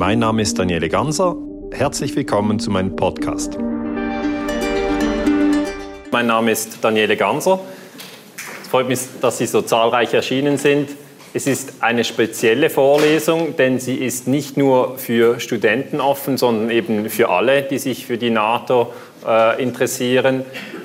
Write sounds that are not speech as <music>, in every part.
Mein Name ist Daniele Ganser. Herzlich willkommen zu meinem Podcast. Mein Name ist Daniele Ganser. Es freut mich, dass Sie so zahlreich erschienen sind. Es ist eine spezielle Vorlesung, denn sie ist nicht nur für Studenten offen, sondern eben für alle, die sich für die NATO äh, interessieren.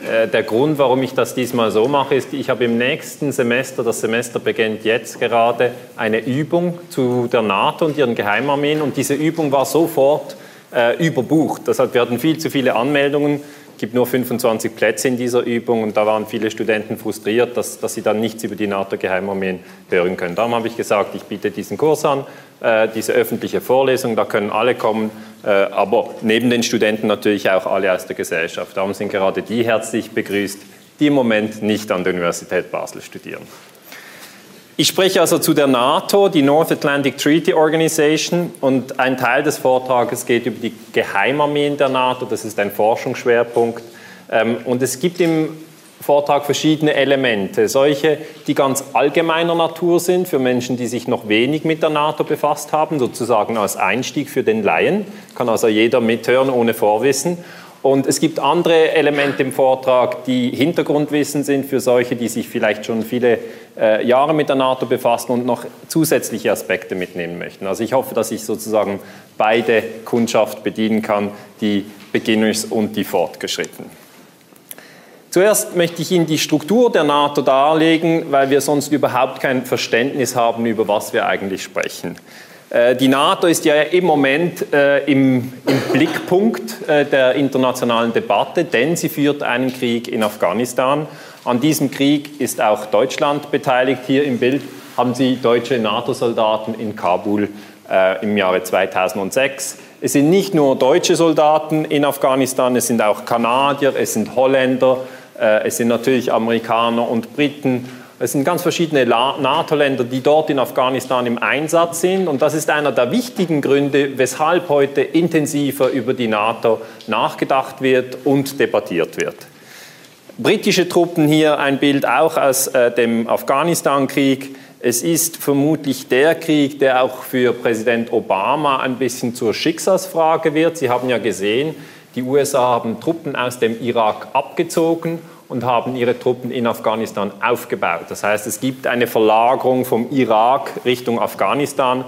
Äh, der Grund, warum ich das diesmal so mache, ist, ich habe im nächsten Semester, das Semester beginnt jetzt gerade, eine Übung zu der NATO und ihren Geheimarmeen und diese Übung war sofort äh, überbucht. Das heißt, wir hatten viel zu viele Anmeldungen gibt nur 25 Plätze in dieser Übung und da waren viele Studenten frustriert, dass, dass sie dann nichts über die NATO-Geheimarmeen hören können. Darum habe ich gesagt, ich biete diesen Kurs an, äh, diese öffentliche Vorlesung, da können alle kommen, äh, aber neben den Studenten natürlich auch alle aus der Gesellschaft. Darum sind gerade die herzlich begrüßt, die im Moment nicht an der Universität Basel studieren. Ich spreche also zu der NATO, die North Atlantic Treaty Organization, und ein Teil des Vortrages geht über die Geheimarmeen der NATO. Das ist ein Forschungsschwerpunkt. Ähm, und es gibt im Vortrag verschiedene Elemente, solche, die ganz allgemeiner Natur sind für Menschen, die sich noch wenig mit der NATO befasst haben, sozusagen als Einstieg für den Laien. Kann also jeder mithören ohne Vorwissen. Und es gibt andere Elemente im Vortrag, die Hintergrundwissen sind für solche, die sich vielleicht schon viele äh, Jahre mit der NATO befassen und noch zusätzliche Aspekte mitnehmen möchten. Also ich hoffe, dass ich sozusagen beide Kundschaft bedienen kann, die Beginners und die Fortgeschrittenen. Zuerst möchte ich Ihnen die Struktur der NATO darlegen, weil wir sonst überhaupt kein Verständnis haben, über was wir eigentlich sprechen. Äh, die NATO ist ja im Moment äh, im, im, Blickpunkt äh, der internationalen Debatte, denn sie führt einen Krieg in Afghanistan. An diesem Krieg ist auch Deutschland beteiligt. Hier im Bild haben Sie deutsche NATO-Soldaten in Kabul äh, im Jahre 2006. Es sind nicht nur deutsche Soldaten in Afghanistan, es sind auch Kanadier, es sind Holländer, äh, es sind natürlich Amerikaner und Briten es sind ganz verschiedene NATO-Länder, die dort in Afghanistan im Einsatz sind. Und das ist einer der wichtigen Gründe, weshalb heute intensiver über die NATO nachgedacht wird und debattiert wird. Britische Truppen hier ein Bild auch aus äh, dem Afghanistan-Krieg. Es ist vermutlich der Krieg, der auch für Präsident Obama ein bisschen zur Schicksalsfrage wird. Sie haben ja gesehen, die USA haben Truppen aus dem Irak abgezogen und haben ihre Truppen in Afghanistan aufgebaut. Das heißt, es gibt eine Verlagerung vom Irak Richtung Afghanistan.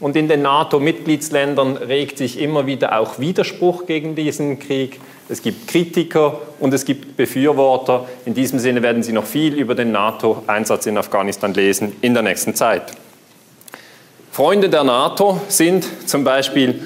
Und in den NATO-Mitgliedsländern regt sich immer wieder auch Widerspruch gegen diesen Krieg. Es gibt Kritiker und es gibt Befürworter. In diesem Sinne werden Sie noch viel über den NATO-Einsatz in Afghanistan lesen in der nächsten Zeit. Freunde der NATO sind zum Beispiel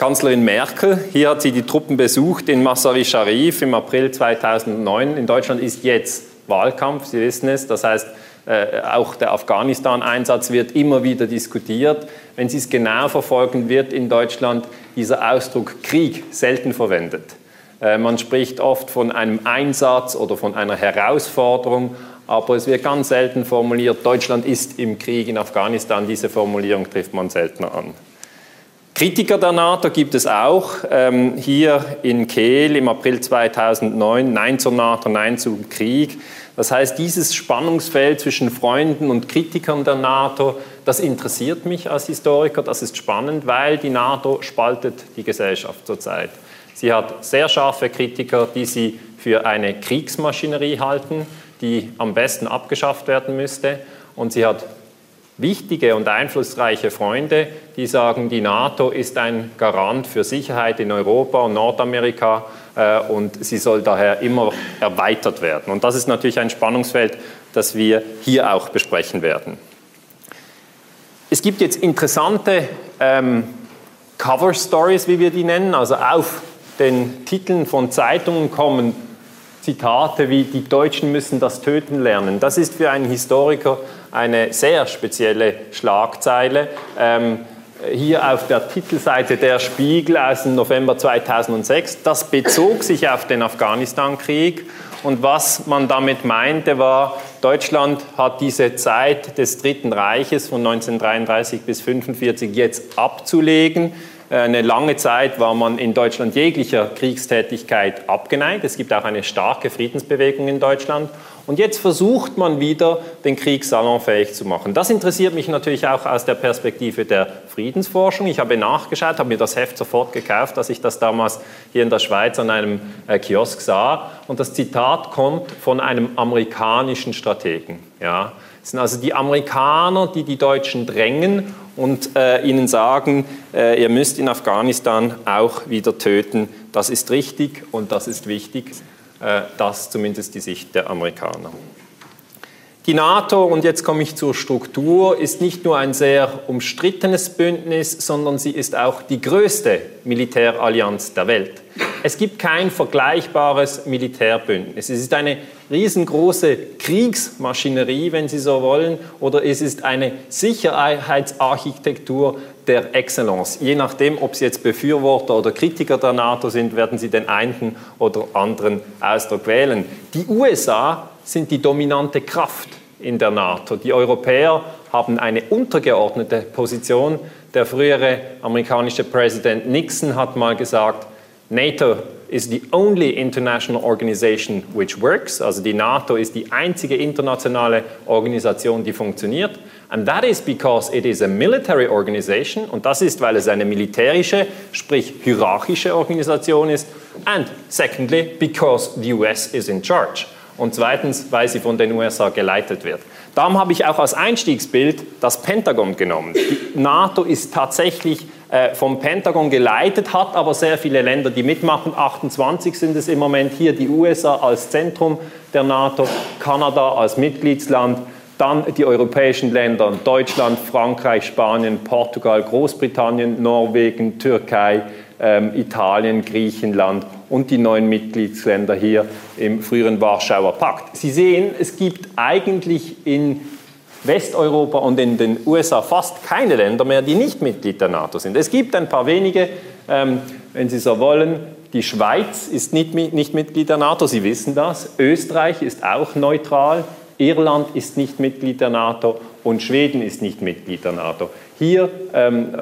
Kanzlerin Merkel. Hier hat sie die Truppen besucht in Masari Sharif im April 2009. In Deutschland ist jetzt Wahlkampf, Sie wissen es. Das heißt, äh, auch der Afghanistan-Einsatz wird immer wieder diskutiert. Wenn Sie es genau verfolgen, wird in Deutschland dieser Ausdruck Krieg selten verwendet. Äh, man spricht oft von einem Einsatz oder von einer Herausforderung, aber es wird ganz selten formuliert, Deutschland ist im Krieg in Afghanistan. Diese Formulierung trifft man seltener an. Kritiker der NATO gibt es auch. Ähm, hier in Kehl im April 2009, Nein zur NATO, Nein zum Krieg. Das heißt, dieses Spannungsfeld zwischen Freunden und Kritikern der NATO, das interessiert mich als Historiker, das ist spannend, weil die NATO spaltet die Gesellschaft zurzeit. Sie hat sehr scharfe Kritiker, die sie für eine Kriegsmaschinerie halten, die am besten abgeschafft werden müsste. Und sie hat wichtige und einflussreiche Freunde, die sagen, die NATO ist ein Garant für Sicherheit in Europa und Nordamerika äh, und sie soll daher immer erweitert werden. Und das ist natürlich ein Spannungsfeld, das wir hier auch besprechen werden. Es gibt jetzt interessante ähm, Cover Stories, wie wir die nennen, also auf den Titeln von Zeitungen kommen Zitate wie die Deutschen müssen das Töten lernen. Das ist für einen Historiker eine sehr spezielle Schlagzeile. Ähm, hier auf der Titelseite der Spiegel aus dem November 2006. Das bezog sich auf den Afghanistan-Krieg. Und was man damit meinte, war, Deutschland hat diese Zeit des Dritten Reiches von 1933 bis 1945 jetzt abzulegen. Eine lange Zeit war man in Deutschland jeglicher Kriegstätigkeit abgeneigt. Es gibt auch eine starke Friedensbewegung in Deutschland. Und jetzt versucht man wieder, den Krieg salonfähig zu machen. Das interessiert mich natürlich auch aus der Perspektive der Friedensforschung. Ich habe nachgeschaut, habe mir das Heft sofort gekauft, als ich das damals hier in der Schweiz an einem äh, Kiosk sah. Und das Zitat kommt von einem amerikanischen Strategen. Ja. Es sind also die Amerikaner, die die Deutschen drängen und äh, ihnen sagen, äh, ihr müsst in Afghanistan auch wieder töten. Das ist richtig und das ist wichtig. Äh, das zumindest die Sicht der Amerikaner. Die NATO, und jetzt komme ich zur Struktur, ist nicht nur ein sehr umstrittenes Bündnis, sondern sie ist auch die größte Militärallianz der Welt. Es gibt kein vergleichbares Militärbündnis. Es ist eine riesengroße Kriegsmaschinerie, wenn Sie so wollen, oder es ist eine Sicherheitsarchitektur der Excellence. Je nachdem, ob Sie jetzt Befürworter oder Kritiker der NATO sind, werden Sie den einen oder anderen Ausdruck wählen. Die USA sind die dominante Kraft in der NATO. Die Europäer haben eine untergeordnete Position. Der frühere amerikanische Präsident Nixon hat mal gesagt, NATO is the only international organization which works. Also die NATO ist die einzige internationale Organisation, die funktioniert. And that is because it is a military organization. Und das ist, weil es eine militärische, sprich hierarchische Organisation ist. And secondly, because the US is in charge und zweitens, weil sie von den USA geleitet wird. Darum habe ich auch als Einstiegsbild das Pentagon genommen. Die NATO ist tatsächlich äh, vom Pentagon geleitet, hat aber sehr viele Länder, die mitmachen. 28 sind es im Moment hier, die USA als Zentrum der NATO, Kanada als Mitgliedsland, dann die europäischen Länder, Deutschland, Frankreich, Spanien, Portugal, Großbritannien, Norwegen, Türkei, ähm, Italien, Griechenland und die neuen Mitgliedsländer hier im früheren Warschauer Pakt. Sie sehen, es gibt eigentlich in Westeuropa und in den USA fast keine Länder mehr, die nicht Mitglied der NATO sind. Es gibt ein paar wenige, ähm, wenn Sie so wollen. Die Schweiz ist nicht, nicht Mitglied der NATO, Sie wissen das. Österreich ist auch neutral. Irland ist nicht Mitglied der NATO und Schweden ist nicht Mitglied der NATO. Hier ähm,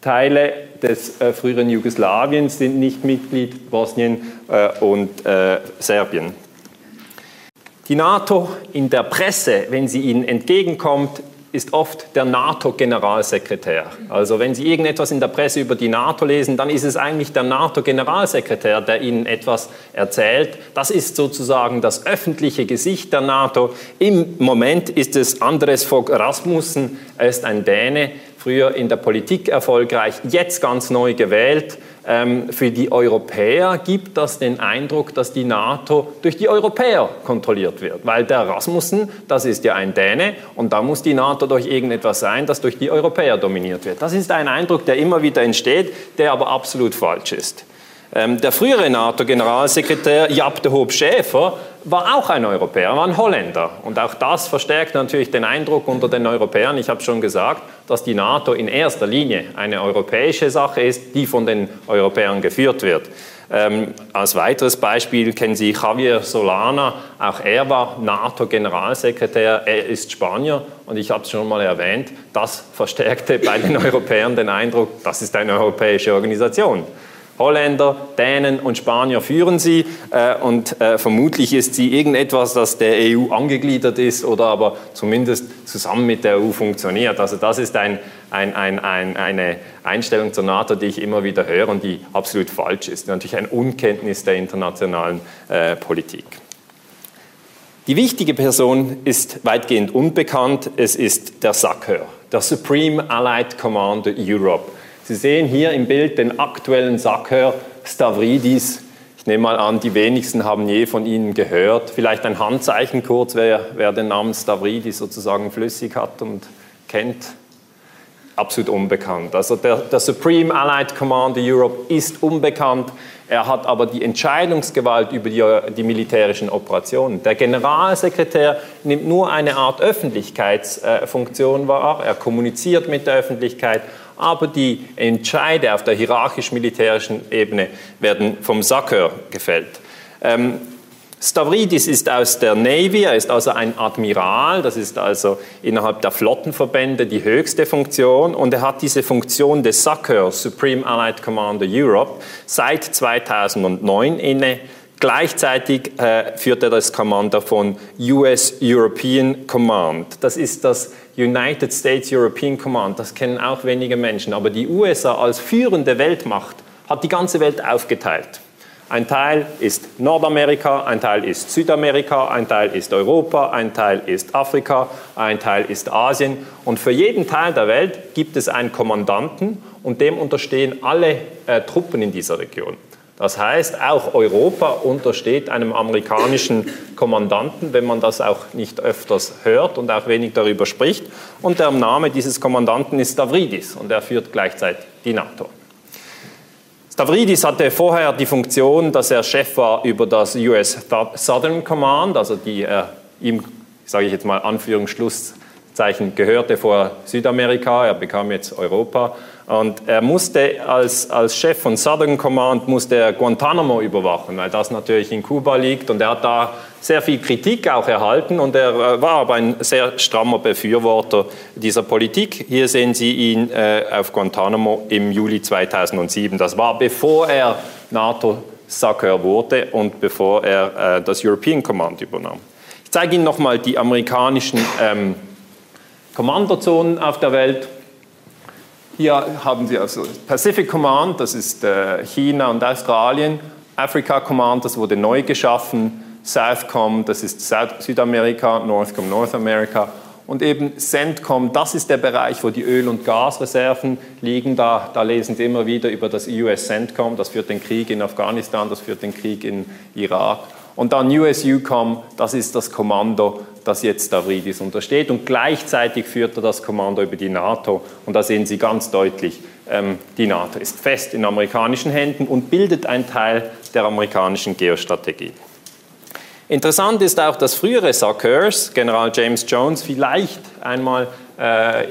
Teile des äh, früheren Jugoslawiens sind nicht Mitglied, Bosnien äh, und äh, Serbien. Die NATO in der Presse, wenn sie ihnen entgegenkommt, ist oft der NATO-Generalsekretär. Also wenn Sie irgendetwas in der Presse über die NATO lesen, dann ist es eigentlich der NATO-Generalsekretär, der Ihnen etwas erzählt. Das ist sozusagen das öffentliche Gesicht der NATO. Im Moment ist es Andres Fogh Rasmussen, er ist ein Däne, früher in der Politik erfolgreich, jetzt ganz neu gewählt. Ähm, für die Europäer gibt das den Eindruck, dass die NATO durch die Europäer kontrolliert wird. Weil der Rasmussen, das ist ja ein Däne, und da muss die NATO durch irgendetwas sein, das durch die Europäer dominiert wird. Das ist ein Eindruck, der immer wieder entsteht, der aber absolut falsch ist. Ähm, der frühere NATO-Generalsekretär Jaap de Hoop Schäfer war auch ein Europäer, war ein Holländer. Und auch das verstärkt natürlich den Eindruck unter den Europäern, ich habe schon gesagt, dass die NATO in erster Linie eine europäische Sache ist, die von den Europäern geführt wird. Ähm, als weiteres Beispiel kennen Sie Javier Solana, auch er war NATO-Generalsekretär, er ist Spanier und ich habe es schon mal erwähnt, das verstärkte bei den <laughs> Europäern den Eindruck, das ist eine europäische Organisation. Holländer, Dänen und Spanier führen sie äh, und äh, vermutlich ist sie irgendetwas, das der EU angegliedert ist oder aber zumindest zusammen mit der EU funktioniert. Also das ist ein, ein, ein, eine Einstellung zur NATO, die ich immer wieder höre und die absolut falsch ist. Natürlich ein Unkenntnis der internationalen äh, Politik. Die wichtige Person ist weitgehend unbekannt. Es ist der SACEUR, der Supreme Allied Commander Europe. Sie sehen hier im Bild den aktuellen Sacker Stavridis. Ich nehme mal an, die wenigsten haben je von Ihnen gehört. Vielleicht ein Handzeichen kurz, wer, wer den Namen Stavridis sozusagen flüssig hat und kennt. Absolut unbekannt. Also der, der Supreme Allied Commander Europe ist unbekannt. Er hat aber die Entscheidungsgewalt über die, die, militärischen Operationen. Der Generalsekretär nimmt nur eine Art Öffentlichkeitsfunktion wahr. Er kommuniziert mit der Öffentlichkeit aber die Entscheide auf der hierarchisch-militärischen Ebene werden vom Sacker gefällt. Ähm, Stavridis ist aus der Navy, er ist also ein Admiral, das ist also innerhalb der Flottenverbände die höchste Funktion und er hat diese Funktion des SACEUR, Supreme Allied Commander Europe, seit 2009 inne Gleichzeitig äh, führt er das Kommando von US European Command. Das ist das United States European Command. Das kennen auch wenige Menschen. Aber die USA als führende Weltmacht hat die ganze Welt aufgeteilt. Ein Teil ist Nordamerika, ein Teil ist Südamerika, ein Teil ist Europa, ein Teil ist Afrika, ein Teil ist Asien. Und für jeden Teil der Welt gibt es einen Kommandanten und dem unterstehen alle äh, Truppen in dieser Region. Das heißt, auch Europa untersteht einem amerikanischen Kommandanten, wenn man das auch nicht öfters hört und auch wenig darüber spricht. Und der Name dieses Kommandanten ist Stavridis und er führt gleichzeitig die NATO. Stavridis hatte vorher die Funktion, dass er Chef war über das US Southern Command, also die er ihm, sage ich jetzt mal Anführungsschlusszeichen, gehörte vor Südamerika, er bekam jetzt Europa und er musste als, als Chef von Southern Command musste er Guantanamo überwachen, weil das natürlich in Kuba liegt. Und er hat da sehr viel Kritik auch erhalten und er äh, war aber ein sehr strammer Befürworter dieser Politik. Hier sehen Sie ihn äh, auf Guantanamo im Juli 2007. Das war bevor er NATO-Sacker wurde und bevor er äh, das European Command übernahm. Ich zeige Ihnen nochmal die amerikanischen ähm, Kommandozonen auf der Welt. Hier haben Sie also Pacific Command, das ist äh, China und Australien. Africa Command, das wurde neu geschaffen. Southcom, das ist Südamerika. Northcom, North America. Und eben CENTCOM, das ist der Bereich, wo die Öl- und Gasreserven liegen. Da, da lesen Sie immer wieder über das US CENTCOM, das führt den Krieg in Afghanistan, das führt den Krieg in Irak. Und dann US-UCOM, das ist das Kommando, das jetzt Stavridis untersteht. Und gleichzeitig führt er das Kommando über die NATO. Und da sehen Sie ganz deutlich, ähm, die NATO ist fest in amerikanischen Händen und bildet einen Teil der amerikanischen Geostrategie. Interessant ist auch, dass frühere Suckers, General James Jones, vielleicht einmal äh,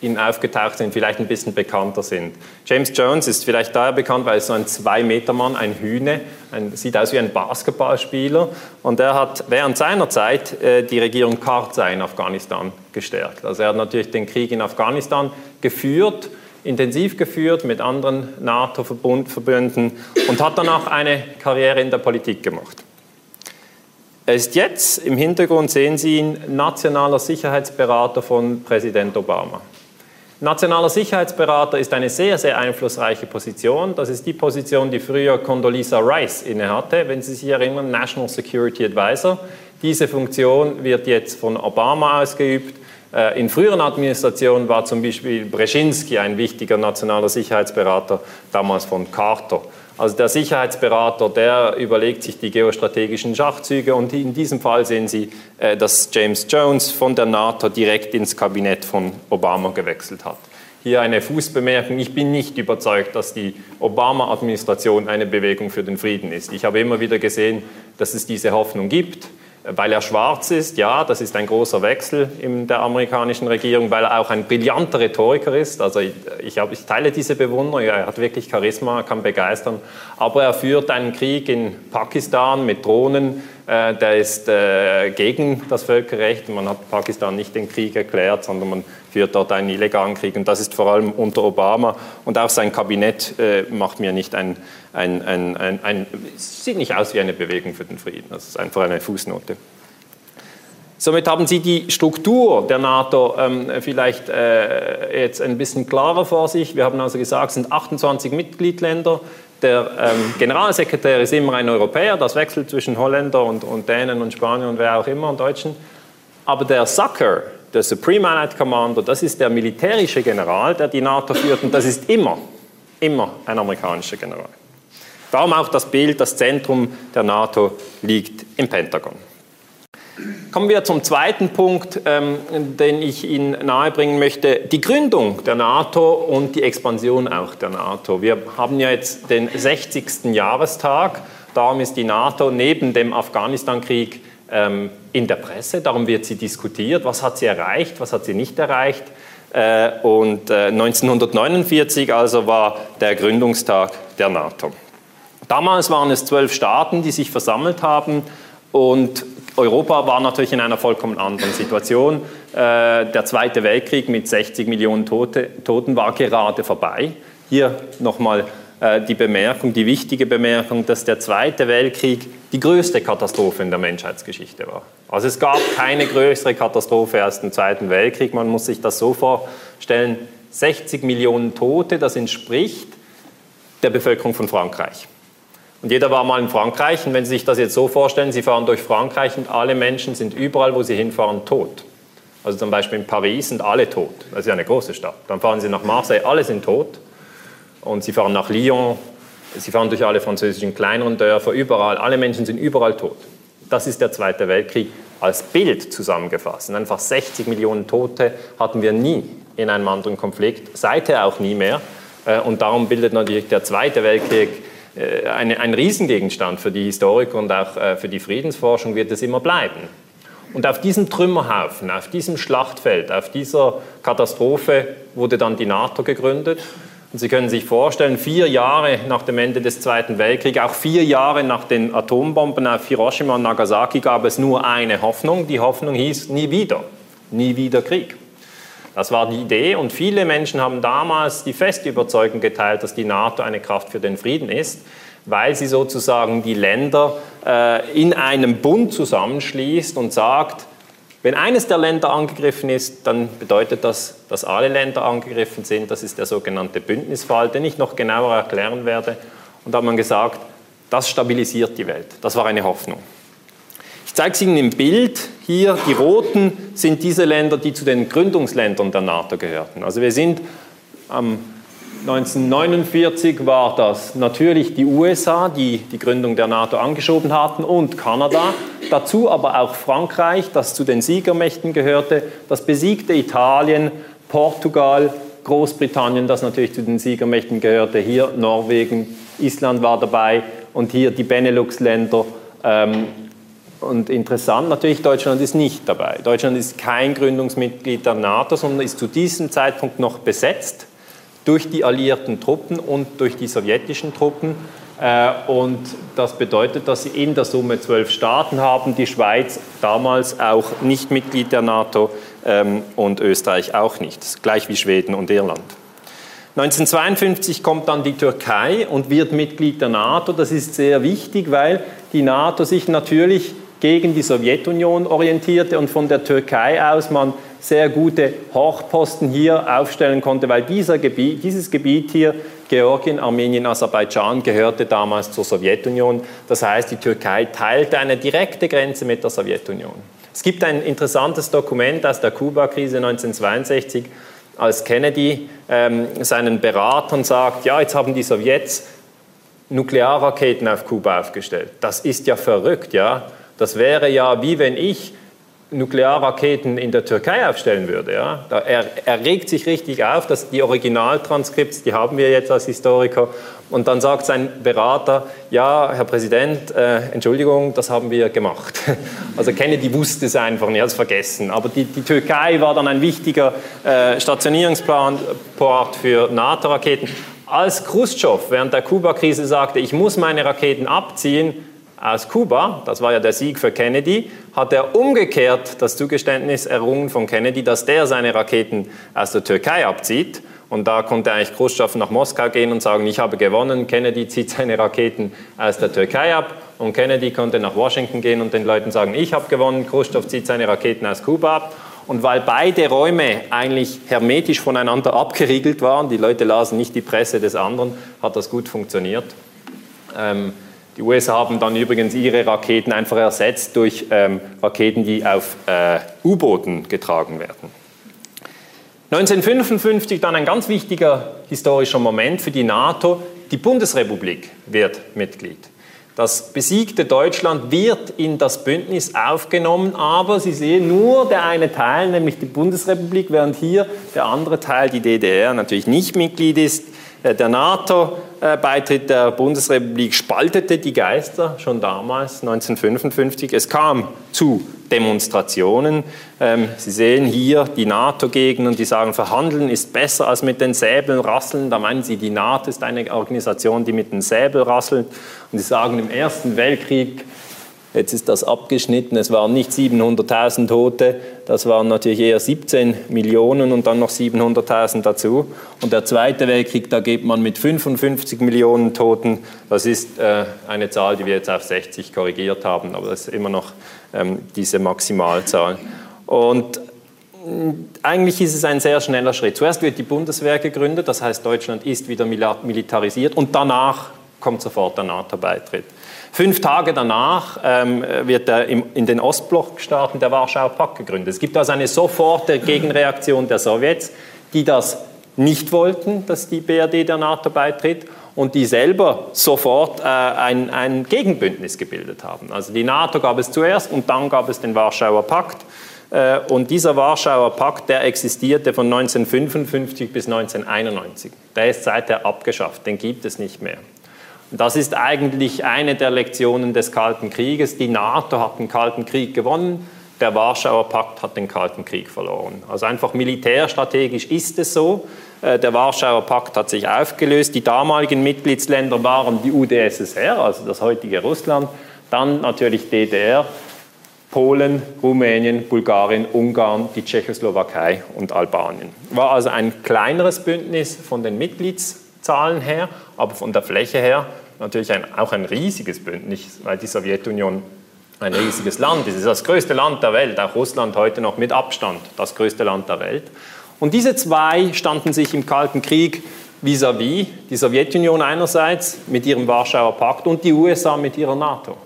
ihnen aufgetaucht sind, vielleicht ein bisschen bekannter sind. James Jones ist vielleicht daher bekannt, weil er so ein Zwei-Meter-Mann, ein Hühne, ein, sieht aus wie ein Basketballspieler und er hat während seiner Zeit äh, die Regierung Karzai in Afghanistan gestärkt. Also er hat natürlich den Krieg in Afghanistan geführt, intensiv geführt mit anderen NATO-Verbünden und hat danach eine Karriere in der Politik gemacht. Er ist jetzt, im Hintergrund sehen Sie ihn, nationaler Sicherheitsberater von Präsident Obama. Nationaler Sicherheitsberater ist eine sehr, sehr einflussreiche Position. Das ist die Position, die früher Condoleezza Rice innehatte, wenn Sie sich erinnern, National Security Advisor. Diese Funktion wird jetzt von Obama ausgeübt. Äh, in früheren Administrationen war zum Beispiel Brzezinski ein wichtiger nationaler Sicherheitsberater, damals von Carter. Also der Sicherheitsberater, der überlegt sich die geostrategischen Schachzüge und in diesem Fall sehen Sie, äh, dass James Jones von der NATO direkt ins Kabinett von Obama gewechselt hat. Hier eine Fußbemerkung. Ich bin nicht überzeugt, dass die Obama-Administration eine Bewegung für den Frieden ist. Ich habe immer wieder gesehen, dass es diese Hoffnung gibt weil er schwarz ist, ja, das ist ein großer Wechsel in der amerikanischen Regierung, weil er auch ein brillanter Rhetoriker ist. Also ich, ich, ich teile diese Bewunderung, er hat wirklich Charisma, kann begeistern. Aber er führt einen Krieg in Pakistan mit Drohnen, der ist äh, gegen das Völkerrecht. Man hat Pakistan nicht den Krieg erklärt, sondern man führt dort einen illegalen Krieg. Und das ist vor allem unter Obama. Und auch sein Kabinett äh, macht mir nicht ein, ein, ein, ein, ein, sieht nicht aus wie eine Bewegung für den Frieden. Das ist einfach eine Fußnote. Somit haben Sie die Struktur der NATO ähm, vielleicht äh, jetzt ein bisschen klarer vor sich. Wir haben also gesagt, es sind 28 Mitgliedsländer. Der ähm, Generalsekretär ist immer ein Europäer, das wechselt zwischen Holländer und, und Dänen und Spaniern und wer auch immer und Deutschen. Aber der Sucker, der Supreme Allied Commander, das ist der militärische General, der die NATO führt und das ist immer, immer ein amerikanischer General. Darum auch das Bild, das Zentrum der NATO liegt im Pentagon. Kommen wir zum zweiten Punkt, ähm, den ich Ihnen nahebringen möchte. Die Gründung der NATO und die Expansion auch der NATO. Wir haben ja jetzt den 60. Jahrestag. Darum ist die NATO neben dem Afghanistan-Krieg ähm, in der Presse. Darum wird sie diskutiert. Was hat sie erreicht, was hat sie nicht erreicht? Äh, und äh, 1949 also war der Gründungstag der NATO. Damals waren es zwölf Staaten, die sich versammelt haben und Europa war natürlich in einer vollkommen anderen Situation. Äh, der Zweite Weltkrieg mit 60 Millionen Tote, Toten war gerade vorbei. Hier nochmal äh, die Bemerkung, die wichtige Bemerkung, dass der Zweite Weltkrieg die größte Katastrophe in der Menschheitsgeschichte war. Also es gab keine größere Katastrophe als den Zweiten Weltkrieg. Man muss sich das so vorstellen, 60 Millionen Tote, das entspricht der Bevölkerung von Frankreich. Und jeder war mal in Frankreich und wenn Sie sich das jetzt so vorstellen, Sie fahren durch Frankreich und alle Menschen sind überall, wo sie hinfahren, tot. Also zum Beispiel in Paris sind alle tot. Das ist ja eine große Stadt. Dann fahren Sie nach Marseille, alle sind tot. Und Sie fahren nach Lyon, Sie fahren durch alle französischen kleineren Dörfer, überall. Alle Menschen sind überall tot. Das ist der Zweite Weltkrieg als Bild zusammengefasst. Und einfach 60 Millionen Tote hatten wir nie in einem anderen Konflikt, seither auch nie mehr. Äh, und darum bildet natürlich der Zweite Weltkrieg äh, eine, ein Riesengegenstand für die Historiker und auch äh, für die Friedensforschung wird es immer bleiben. Und auf diesem Trümmerhaufen, auf diesem Schlachtfeld, auf dieser Katastrophe wurde dann die NATO gegründet. Und Sie können sich vorstellen, vier Jahre nach dem Ende des Zweiten Weltkriegs, auch vier Jahre nach den Atombomben auf Hiroshima und Nagasaki gab es nur eine Hoffnung. Die Hoffnung hieß nie wieder, nie wieder Krieg. Das war die Idee und viele Menschen haben damals die feste Überzeugung geteilt, dass die NATO eine Kraft für den Frieden ist, weil sie sozusagen die Länder äh, in einem Bund zusammenschließt und sagt, wenn eines der Länder angegriffen ist, dann bedeutet das, dass alle Länder angegriffen sind. Das ist der sogenannte Bündnisfall, den ich noch genauer erklären werde. Und da hat man gesagt, das stabilisiert die Welt. Das war eine Hoffnung. Ich zeige es Ihnen im Bild. Hier, die roten sind diese Länder, die zu den Gründungsländern der NATO gehörten. Also wir sind am 1949 war das natürlich die USA, die die Gründung der NATO angeschoben hatten, und Kanada. Dazu aber auch Frankreich, das zu den Siegermächten gehörte, das besiegte Italien, Portugal, Großbritannien, das natürlich zu den Siegermächten gehörte, hier Norwegen, Island war dabei und hier die Benelux-Länder, ähm, und interessant natürlich, Deutschland ist nicht dabei. Deutschland ist kein Gründungsmitglied der NATO, sondern ist zu diesem Zeitpunkt noch besetzt durch die alliierten Truppen und durch die sowjetischen Truppen. Äh, und das bedeutet, dass sie in der Summe zwölf Staaten haben, die Schweiz damals auch nicht Mitglied der NATO ähm, und Österreich auch nicht, gleich wie Schweden und Irland. 1952 kommt dann die Türkei und wird Mitglied der NATO. Das ist sehr wichtig, weil die NATO sich natürlich gegen die Sowjetunion orientierte und von der Türkei aus man sehr gute Hochposten hier aufstellen konnte, weil dieser Gebiet, dieses Gebiet hier, Georgien, Armenien, Aserbaidschan, gehörte damals zur Sowjetunion. Das heißt, die Türkei teilte eine direkte Grenze mit der Sowjetunion. Es gibt ein interessantes Dokument aus der Kuba-Krise 1962, als Kennedy ähm, seinen Beratern sagt, ja, jetzt haben die Sowjets Nuklearraketen auf Kuba aufgestellt. Das ist ja verrückt, ja. Das wäre ja wie wenn ich Nuklearraketen in der Türkei aufstellen würde. Ja? Da er, er regt sich richtig auf, dass die Originaltranskripts, die haben wir jetzt als Historiker. Und dann sagt sein Berater, ja, Herr Präsident, äh, Entschuldigung, das haben wir gemacht. <laughs> Also Kennedy wusste es einfach nicht, hat es vergessen. Aber die, die, Türkei war dann ein wichtiger äh, Stationierungsport für NATO-Raketen. Als Khrushchev während der Kuba-Krise sagte, ich muss meine Raketen abziehen, aus Kuba, das war ja der Sieg für Kennedy, hat er umgekehrt das Zugeständnis errungen von Kennedy, dass der seine Raketen aus der Türkei abzieht. Und da konnte eigentlich Khrushchev nach Moskau gehen und sagen, ich habe gewonnen, Kennedy zieht seine Raketen aus der Türkei ab. Und Kennedy konnte nach Washington gehen und den Leuten sagen, ich habe gewonnen, Khrushchev zieht seine Raketen aus Kuba ab. Und weil beide Räume eigentlich hermetisch voneinander abgeriegelt waren, die Leute lasen nicht die Presse des anderen, hat das gut funktioniert. Ähm, die USA haben dann übrigens ihre Raketen einfach ersetzt durch ähm, Raketen, die auf äh, U-Booten getragen werden. 1955 dann ein ganz wichtiger historischer Moment für die NATO. Die Bundesrepublik wird Mitglied. Das besiegte Deutschland wird in das Bündnis aufgenommen, aber Sie sehen nur der eine Teil, nämlich die Bundesrepublik, während hier der andere Teil, die DDR, natürlich nicht Mitglied ist. Äh, der NATO-Beitritt der Bundesrepublik spaltete die Geister schon damals, 1955. Es kam zu Demonstrationen. Ähm, Sie sehen hier die NATO-Gegner, die sagen, verhandeln ist besser als mit den Säbeln rasseln. Da meinen Sie, die NATO ist eine Organisation, die mit den Säbeln rasselt. Und sie sagen, im Ersten Weltkrieg Jetzt ist das abgeschnitten. Es waren nicht 700.000 Tote. Das waren natürlich eher 17 Millionen und dann noch 700.000 dazu. Und der Zweite Weltkrieg, da geht man mit 55 Millionen Toten. Das ist äh, eine Zahl, die wir jetzt auf 60 korrigiert haben, aber das ist immer noch ähm, diese Maximalzahl. Und eigentlich ist es ein sehr schneller Schritt. Zuerst wird die Bundeswehr gegründet, das heißt, Deutschland ist wieder militarisiert und danach kommt sofort der NATO-Beitritt. Fünf Tage danach ähm, wird der im, in den Ostblockstaaten der Warschauer Pakt gegründet. Es gibt also eine sofortige Gegenreaktion der Sowjets, die das nicht wollten, dass die BRD der NATO beitritt und die selber sofort äh, ein, ein Gegenbündnis gebildet haben. Also die NATO gab es zuerst und dann gab es den Warschauer Pakt. Äh, und dieser Warschauer Pakt, der existierte von 1955 bis 1991. Der ist seither abgeschafft, den gibt es nicht mehr. Das ist eigentlich eine der Lektionen des Kalten Krieges. Die NATO hat den Kalten Krieg gewonnen, der Warschauer Pakt hat den Kalten Krieg verloren. Also einfach militärstrategisch ist es so. Äh, der Warschauer Pakt hat sich aufgelöst. Die damaligen Mitgliedsländer waren die UdSSR, also das heutige Russland, dann natürlich DDR, Polen, Rumänien, Bulgarien, Ungarn, die Tschechoslowakei und Albanien. War also ein kleineres Bündnis von den Mitgliedszahlen her, aber von der Fläche her natürlich ein, auch ein riesiges Bündnis, weil die Sowjetunion ein riesiges Land ist. Es ist das größte Land der Welt, auch Russland heute noch mit Abstand das größte Land der Welt. Und diese zwei standen sich im Kalten Krieg vis-à-vis, -vis, die Sowjetunion einerseits mit ihrem Warschauer Pakt und die USA mit ihrer NATO.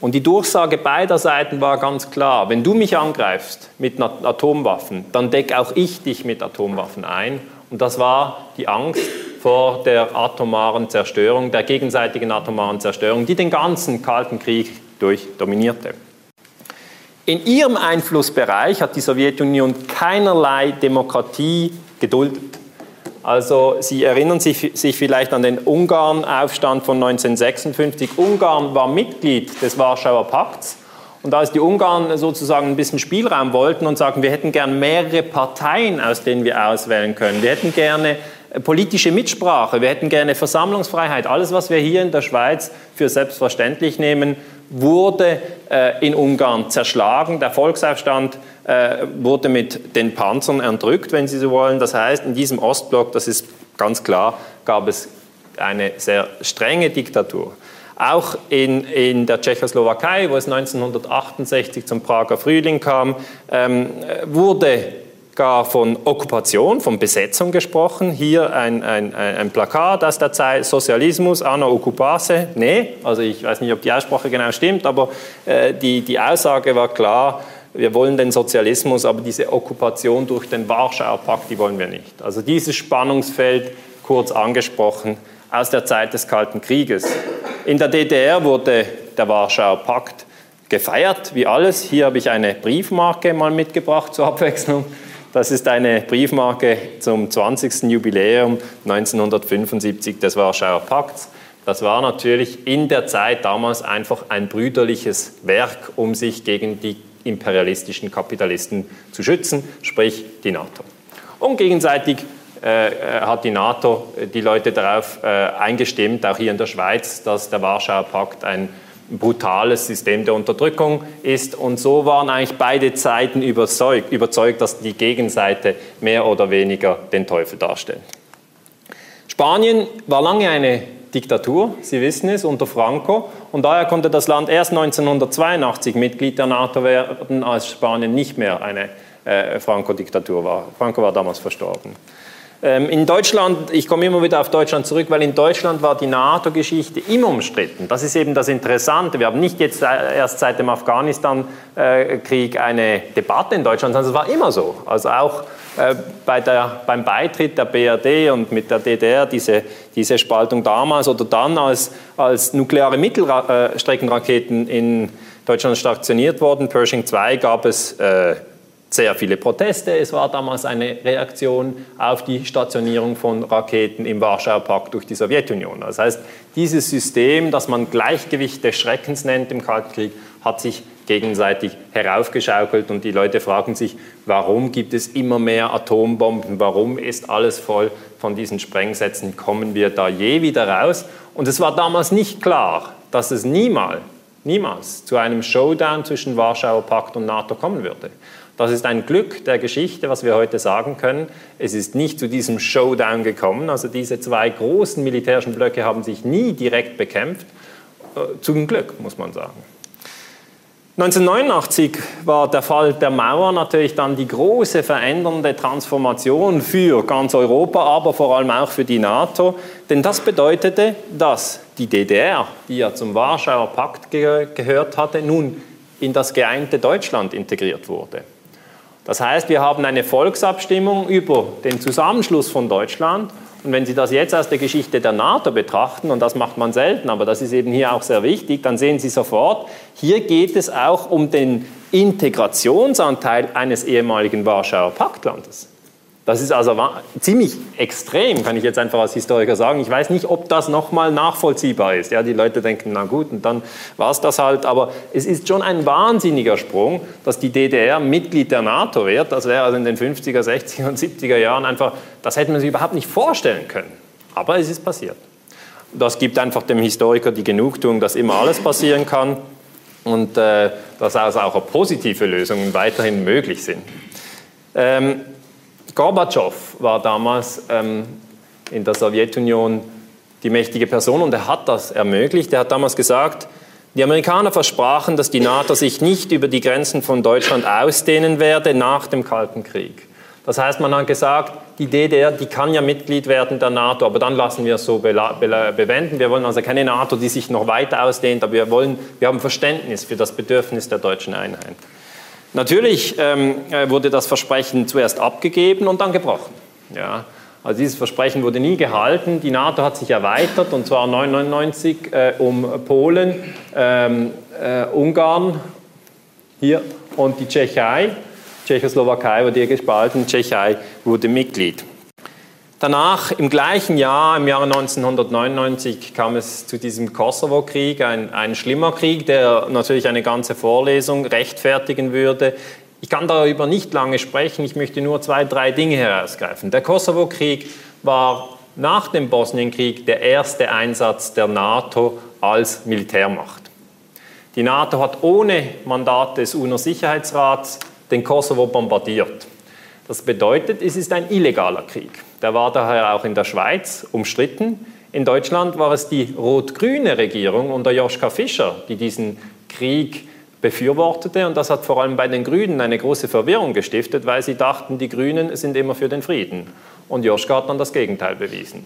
Und die Durchsage beider Seiten war ganz klar, wenn du mich angreifst mit Atomwaffen, dann deck auch ich dich mit Atomwaffen ein. Und das war die Angst vor der atomaren Zerstörung, der gegenseitigen atomaren Zerstörung, die den ganzen Kalten Krieg durch dominierte. In ihrem Einflussbereich hat die Sowjetunion keinerlei Demokratie geduldet. Also Sie erinnern sich, sich vielleicht an den Ungarn-Aufstand von 1956. Ungarn war Mitglied des Warschauer Pakts. Und als die Ungarn sozusagen ein bisschen Spielraum wollten und sagten, wir hätten gern mehrere Parteien, aus denen wir auswählen können, wir hätten gerne politische Mitsprache, wir hätten gerne Versammlungsfreiheit, alles, was wir hier in der Schweiz für selbstverständlich nehmen, wurde äh, in Ungarn zerschlagen. Der Volksaufstand äh, wurde mit den Panzern entrückt, wenn Sie so wollen. Das heißt, in diesem Ostblock, das ist ganz klar, gab es eine sehr strenge Diktatur. Auch in, in der Tschechoslowakei, wo es 1968 zum Prager Frühling kam, ähm, wurde gar von Okkupation, von Besetzung gesprochen. Hier ein, ein, ein Plakat aus der Zeit, Sozialismus, Anna Okkupase. Nee, also ich weiß nicht, ob die Aussprache genau stimmt, aber äh, die, die Aussage war klar, wir wollen den Sozialismus, aber diese Okkupation durch den Warschauer Pakt, die wollen wir nicht. Also dieses Spannungsfeld, kurz angesprochen, aus der Zeit des Kalten Krieges. In der DDR wurde der Warschauer Pakt gefeiert, wie alles. Hier habe ich eine Briefmarke mal mitgebracht zur Abwechslung. Das ist eine Briefmarke zum 20. Jubiläum 1975 des Warschauer Pakts. Das war natürlich in der Zeit damals einfach ein brüderliches Werk, um sich gegen die imperialistischen Kapitalisten zu schützen, sprich die NATO. Und gegenseitig hat die NATO die Leute darauf äh, eingestimmt, auch hier in der Schweiz, dass der Warschauer Pakt ein brutales System der Unterdrückung ist. Und so waren eigentlich beide Seiten überzeugt, überzeugt, dass die Gegenseite mehr oder weniger den Teufel darstellt. Spanien war lange eine Diktatur, Sie wissen es, unter Franco. Und daher konnte das Land erst 1982 Mitglied der NATO werden, als Spanien nicht mehr eine äh, Franco-Diktatur war. Franco war damals verstorben. Ähm, in Deutschland, ich komme immer wieder auf Deutschland zurück, weil in Deutschland war die NATO-Geschichte immer umstritten. Das ist eben das Interessante. Wir haben nicht jetzt erst seit dem Afghanistan-Krieg eine Debatte in Deutschland, sondern es war immer so. Also auch äh, bei der, beim Beitritt der BRD und mit der DDR diese, diese Spaltung damals oder dann, als, als nukleare Mittelstreckenraketen in Deutschland stationiert wurden, Pershing 2, gab es äh, sehr viele Proteste. Es war damals eine Reaktion auf die Stationierung von Raketen im Warschauer Pakt durch die Sowjetunion. Das heißt, dieses System, das man Gleichgewicht des Schreckens nennt im Kalten Krieg, hat sich gegenseitig heraufgeschaukelt und die Leute fragen sich, warum gibt es immer mehr Atombomben, warum ist alles voll von diesen Sprengsätzen, kommen wir da je wieder raus? Und es war damals nicht klar, dass es niemals niemals zu einem Showdown zwischen Warschauer Pakt und NATO kommen würde. Das ist ein Glück der Geschichte, was wir heute sagen können. Es ist nicht zu diesem Showdown gekommen. Also diese zwei großen militärischen Blöcke haben sich nie direkt bekämpft. Äh, zum Glück, muss man sagen. 1989 war der Fall der Mauer natürlich dann die große verändernde Transformation für ganz Europa, aber vor allem auch für die NATO. Denn das bedeutete, dass die DDR, die ja zum Warschauer Pakt ge gehört hatte, nun in das geeinte Deutschland integriert wurde. Das heißt, wir haben eine Volksabstimmung über den Zusammenschluss von Deutschland. Und wenn Sie das jetzt aus der Geschichte der NATO betrachten, und das macht man selten, aber das ist eben hier auch sehr wichtig, dann sehen Sie sofort, hier geht es auch um den Integrationsanteil eines ehemaligen Warschauer Paktlandes. Das ist also ziemlich extrem, kann ich jetzt einfach als Historiker sagen. Ich weiß nicht, ob das nochmal nachvollziehbar ist. Ja, die Leute denken, na gut, und dann war es das halt. Aber es ist schon ein wahnsinniger Sprung, dass die DDR Mitglied der NATO wird. Das wäre also in den 50er, 60er und 70er Jahren einfach, das hätte man sich überhaupt nicht vorstellen können. Aber es ist passiert. Das gibt einfach dem Historiker die Genugtuung, dass immer alles passieren kann und äh, dass also auch positive Lösungen weiterhin möglich sind. Ähm, Gorbatschow war damals ähm, in der Sowjetunion die mächtige Person und er hat das ermöglicht. Er hat damals gesagt, die Amerikaner versprachen, dass die NATO sich nicht über die Grenzen von Deutschland ausdehnen werde nach dem Kalten Krieg. Das heißt, man hat gesagt, die DDR, die kann ja Mitglied werden der NATO, aber dann lassen wir es so bewenden. Wir wollen also keine NATO, die sich noch weiter ausdehnt, aber wir, wollen, wir haben Verständnis für das Bedürfnis der deutschen Einheit. Natürlich ähm, äh, wurde das Versprechen zuerst abgegeben und dann gebrochen. Ja. Also dieses Versprechen wurde nie gehalten. Die NATO hat sich erweitert und zwar 1999 äh, um Polen, ähm, äh, Ungarn hier und die Tschechei. Tschechoslowakei wurde hier gespalten, Tschechei wurde Mitglied. Danach, im gleichen Jahr, im Jahre 1999, kam es zu diesem Kosovo-Krieg, ein, ein schlimmer Krieg, der natürlich eine ganze Vorlesung rechtfertigen würde. Ich kann darüber nicht lange sprechen, ich möchte nur zwei, drei Dinge herausgreifen. Der Kosovo-Krieg war nach dem Bosnienkrieg der erste Einsatz der NATO als Militärmacht. Die NATO hat ohne Mandat des UNO-Sicherheitsrats den Kosovo bombardiert. Das bedeutet, es ist ein illegaler Krieg. Der war daher auch in der Schweiz umstritten. In Deutschland war es die rot-grüne Regierung unter Joschka Fischer, die diesen Krieg befürwortete. Und das hat vor allem bei den Grünen eine große Verwirrung gestiftet, weil sie dachten, die Grünen sind immer für den Frieden. Und Joschka hat dann das Gegenteil bewiesen.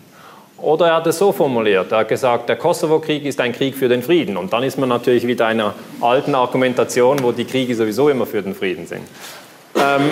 Oder er hat es so formuliert, er hat gesagt, der Kosovo-Krieg ist ein Krieg für den Frieden. Und dann ist man natürlich wieder einer alten Argumentation, wo die Kriege sowieso immer für den Frieden sind. Ähm,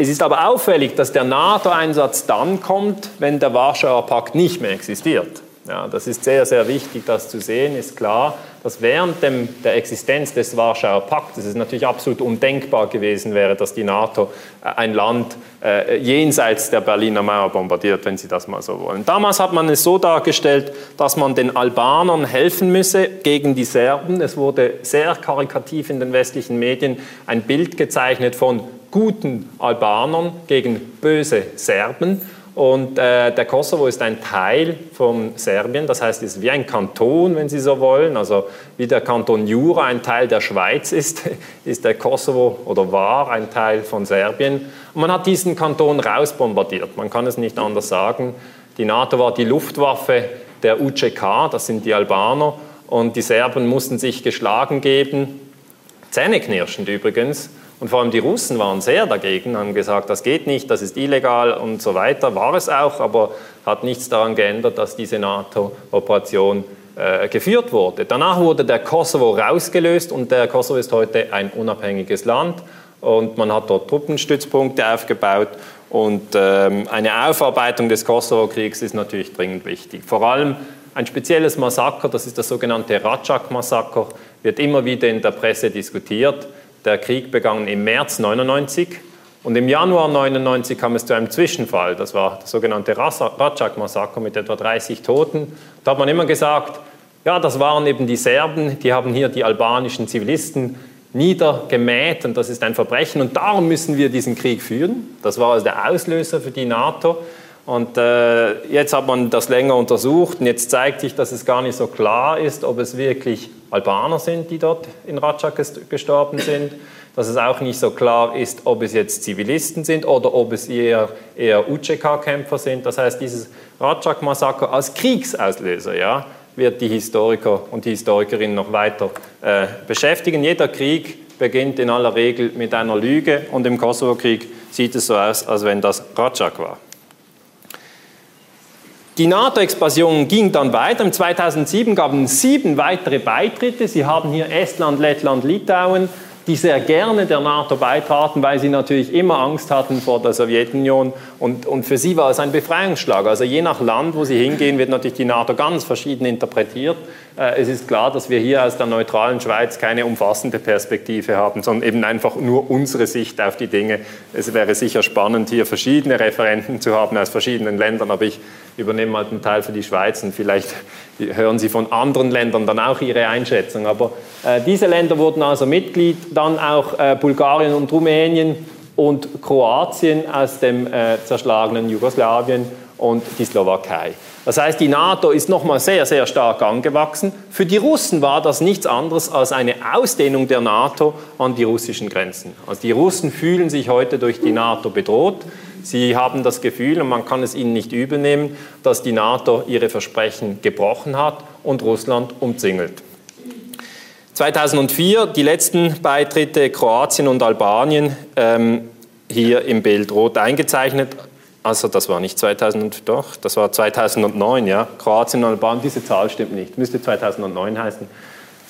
es ist aber auffällig, dass der NATO-Einsatz dann kommt, wenn der Warschauer Pakt nicht mehr existiert. Ja, das ist sehr, sehr wichtig, das zu sehen. Ist klar, dass während dem, der Existenz des Warschauer Paktes es natürlich absolut undenkbar gewesen wäre, dass die NATO äh, ein Land äh, jenseits der Berliner Mauer bombardiert, wenn Sie das mal so wollen. Damals hat man es so dargestellt, dass man den Albanern helfen müsse gegen die Serben. Es wurde sehr karikativ in den westlichen Medien ein Bild gezeichnet von guten Albanern gegen böse Serben. Und äh, der Kosovo ist ein Teil von Serbien, das heißt, es ist wie ein Kanton, wenn Sie so wollen. Also wie der Kanton Jura ein Teil der Schweiz ist, <laughs> ist der Kosovo oder war ein Teil von Serbien. Und man hat diesen Kanton rausbombardiert, man kann es nicht anders sagen. Die NATO war die Luftwaffe der UCK, das sind die Albaner, und die Serben mussten sich geschlagen geben, zähneknirschend übrigens. Und vor allem die Russen waren sehr dagegen, haben gesagt, das geht nicht, das ist illegal und so weiter. War es auch, aber hat nichts daran geändert, dass diese NATO-Operation äh, geführt wurde. Danach wurde der Kosovo rausgelöst und der Kosovo ist heute ein unabhängiges Land und man hat dort Truppenstützpunkte aufgebaut und ähm, eine Aufarbeitung des Kosovo-Kriegs ist natürlich dringend wichtig. Vor allem ein spezielles Massaker, das ist das sogenannte Racak-Massaker, wird immer wieder in der Presse diskutiert. Der Krieg begann im März 99 und im Januar 99 kam es zu einem Zwischenfall. Das war das sogenannte Racak-Massaker mit etwa 30 Toten. Da hat man immer gesagt, ja, das waren eben die Serben, die haben hier die albanischen Zivilisten niedergemäht und das ist ein Verbrechen und darum müssen wir diesen Krieg führen. Das war also der Auslöser für die NATO. Und äh, jetzt hat man das länger untersucht und jetzt zeigt sich, dass es gar nicht so klar ist, ob es wirklich Albaner sind, die dort in Ratschak gestorben sind. Dass es auch nicht so klar ist, ob es jetzt Zivilisten sind oder ob es eher, eher UCK-Kämpfer sind. Das heißt, dieses Ratschak-Massaker als Kriegsauslöser ja, wird die Historiker und die Historikerinnen noch weiter äh, beschäftigen. Jeder Krieg beginnt in aller Regel mit einer Lüge und im Kosovo-Krieg sieht es so aus, als wenn das Ratschak war. Die NATO-Expansion ging dann weiter. Im 2007 gaben sieben weitere Beitritte. Sie haben hier Estland, Lettland, Litauen, die sehr gerne der NATO beitraten, weil sie natürlich immer Angst hatten vor der Sowjetunion. Und, und für sie war es ein Befreiungsschlag. Also je nach Land, wo sie hingehen, wird natürlich die NATO ganz verschieden interpretiert. Äh, es ist klar, dass wir hier aus der neutralen Schweiz keine umfassende Perspektive haben, sondern eben einfach nur unsere Sicht auf die Dinge. Es wäre sicher spannend, hier verschiedene Referenten zu haben aus verschiedenen Ländern, aber ich übernehme mal einen Teil für die Schweiz und vielleicht <laughs> hören Sie von anderen Ländern dann auch Ihre Einschätzung. Aber äh, diese Länder wurden also Mitglied, dann auch äh, Bulgarien und Rumänien und Kroatien aus dem äh, zerschlagenen Jugoslawien und die Slowakei. Das heißt, die NATO ist nochmal sehr, sehr stark angewachsen. Für die Russen war das nichts anderes als eine Ausdehnung der NATO an die russischen Grenzen. Also die Russen fühlen sich heute durch die NATO bedroht. Sie haben das Gefühl, und man kann es ihnen nicht übel nehmen, dass die NATO ihre Versprechen gebrochen hat und Russland umzingelt. 2004 die letzten Beitritte Kroatien und Albanien ähm, hier im Bild rot eingezeichnet. Also das war nicht 2000, doch, das war 2009, ja. Kroatien und Albanien, diese Zahl stimmt nicht, müsste 2009 heißen.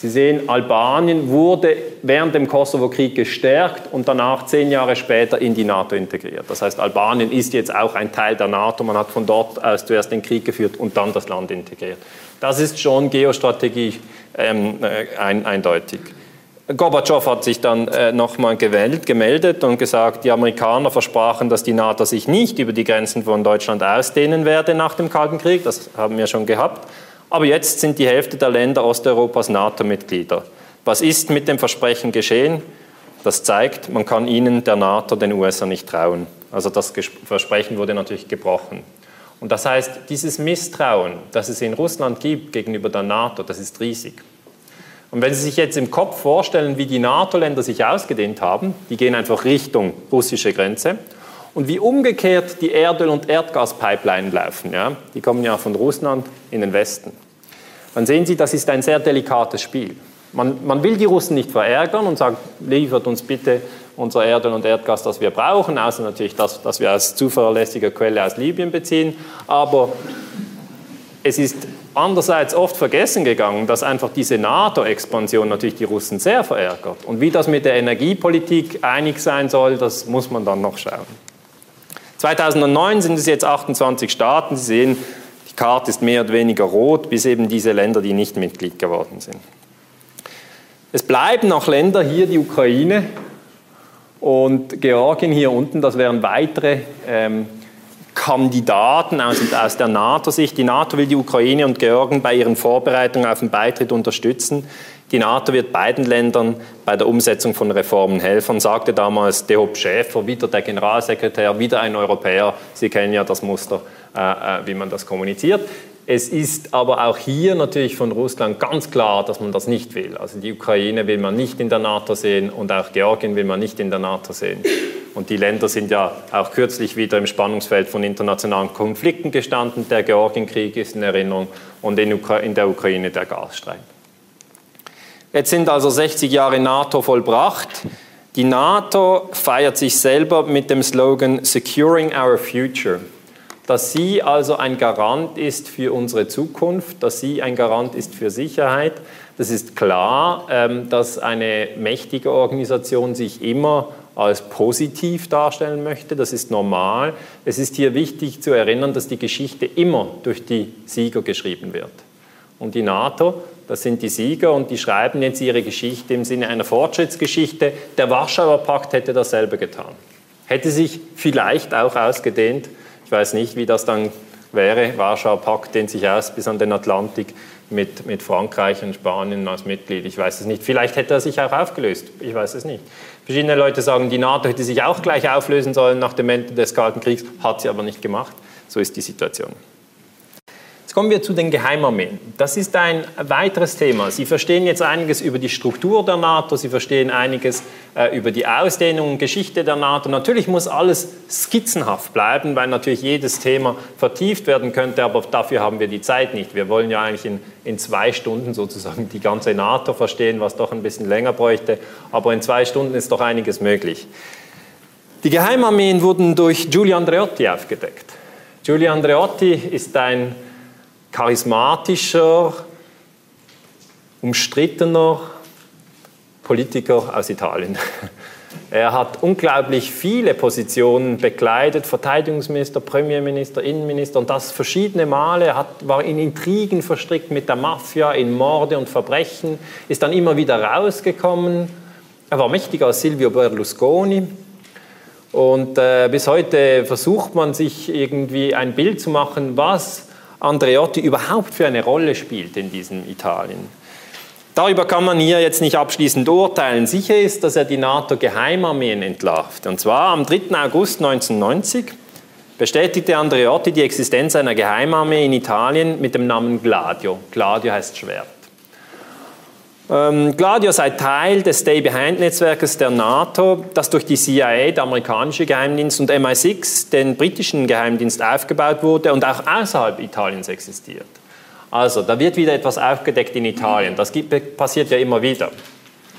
Sie sehen, Albanien wurde während dem Kosovo-Krieg gestärkt und danach zehn Jahre später in die NATO integriert. Das heißt, Albanien ist jetzt auch ein Teil der NATO. Man hat von dort aus zuerst den Krieg geführt und dann das Land integriert. Das ist schon Geostrategie ähm, äh, ein, eindeutig. Gorbatschow hat sich dann äh, nochmal gemeldet und gesagt, die Amerikaner versprachen, dass die NATO sich nicht über die Grenzen von Deutschland ausdehnen werde nach dem Kalten Krieg. Das haben wir schon gehabt. Aber jetzt sind die Hälfte der Länder Osteuropas NATO-Mitglieder. Was ist mit dem Versprechen geschehen? Das zeigt, man kann ihnen, der NATO, den USA nicht trauen. Also das Versprechen wurde natürlich gebrochen. Und das heißt, dieses Misstrauen, das es in Russland gibt gegenüber der NATO, das ist riesig. Und wenn Sie sich jetzt im Kopf vorstellen, wie die NATO-Länder sich ausgedehnt haben, die gehen einfach Richtung russische Grenze, und wie umgekehrt die Erdöl- und Erdgaspipeline laufen. Ja? Die kommen ja von Russland in den Westen. Dann sehen Sie, das ist ein sehr delikates Spiel. Man, man will die Russen nicht verärgern und sagt, liefert uns bitte unser Erdöl und Erdgas, das wir brauchen, außer natürlich das, das wir aus zuverlässiger Quelle aus Libyen beziehen. Aber es ist andererseits oft vergessen gegangen, dass einfach diese NATO-Expansion natürlich die Russen sehr verärgert. Und wie das mit der Energiepolitik einig sein soll, das muss man dann noch schauen. 2009 sind es jetzt 28 Staaten. Sie sehen, die Karte ist mehr oder weniger rot, bis eben diese Länder, die nicht Mitglied geworden sind. Es bleiben noch Länder, hier die Ukraine und Georgien hier unten, das wären weitere ähm, Kandidaten aus, aus der NATO-Sicht. Die NATO will die Ukraine und Georgien bei ihren Vorbereitungen auf den Beitritt unterstützen. Die NATO wird beiden Ländern bei der Umsetzung von Reformen helfen, sagte damals Dehob Schäfer, wieder der Generalsekretär, wieder ein Europäer. Sie kennen ja das Muster, äh, äh, wie man das kommuniziert. Es ist aber auch hier natürlich von Russland ganz klar, dass man das nicht will. Also die Ukraine will man nicht in der NATO sehen und auch Georgien will man nicht in der NATO sehen. Und die Länder sind ja auch kürzlich wieder im Spannungsfeld von internationalen Konflikten gestanden. Der Georgienkrieg ist in Erinnerung und in der Ukraine der Gasstreit. Jetzt sind also 60 Jahre NATO vollbracht. Die NATO feiert sich selber mit dem Slogan Securing Our Future. Dass sie also ein Garant ist für unsere Zukunft, dass sie ein Garant ist für Sicherheit. Das ist klar, ähm, dass eine mächtige Organisation sich immer als positiv darstellen möchte. Das ist normal. Es ist hier wichtig zu erinnern, dass die Geschichte immer durch die Sieger geschrieben wird. Und die NATO das sind die Sieger und die schreiben jetzt ihre Geschichte im Sinne einer Fortschrittsgeschichte. Der Warschauer Pakt hätte dasselbe getan. Hätte sich vielleicht auch ausgedehnt. Ich weiß nicht, wie das dann wäre. Warschauer Pakt dehnt sich aus bis an den Atlantik mit, mit Frankreich und Spanien als Mitglied. Ich weiß es nicht. Vielleicht hätte er sich auch aufgelöst. Ich weiß es nicht. Verschiedene Leute sagen, die NATO hätte sich auch gleich auflösen sollen nach dem Ende des Kalten Kriegs, hat sie aber nicht gemacht. So ist die Situation. Jetzt kommen wir zu den Geheimarmeen. Das ist ein weiteres Thema. Sie verstehen jetzt einiges über die Struktur der NATO, Sie verstehen einiges äh, über die Ausdehnung und Geschichte der NATO. Natürlich muss alles skizzenhaft bleiben, weil natürlich jedes Thema vertieft werden könnte, aber dafür haben wir die Zeit nicht. Wir wollen ja eigentlich in, in zwei Stunden sozusagen die ganze NATO verstehen, was doch ein bisschen länger bräuchte, aber in zwei Stunden ist doch einiges möglich. Die Geheimarmeen wurden durch Giulio Andreotti aufgedeckt. Giulio Andreotti ist ein charismatischer, umstrittener Politiker aus Italien. <laughs> Er hat unglaublich viele Positionen bekleidet, Verteidigungsminister, Premierminister, Innenminister und das verschiedene Male. Er hat, war in Intrigen verstrickt mit der Mafia, in Morde und Verbrechen, ist dann immer wieder rausgekommen. Er war mächtiger als Silvio Berlusconi. Und äh, bis heute versucht man sich irgendwie ein Bild zu machen, was Andreotti überhaupt für eine Rolle spielt in diesem Italien. Darüber kann man hier jetzt nicht abschließend urteilen. Sicher ist, dass er die NATO-Geheimarmeen entlarvt. Und zwar am 3. August 1990 bestätigte Andreotti die Existenz einer Geheimarmee in Italien mit dem Namen Gladio. Gladio heißt Schwert. Ähm, Gladio sei Teil des Stay-Behind-Netzwerkes der NATO, das durch die CIA, der amerikanische Geheimdienst, und MI6, den britischen Geheimdienst, aufgebaut wurde und auch außerhalb Italiens existiert. Also, da wird wieder etwas aufgedeckt in Italien. Das gibt, passiert ja immer wieder.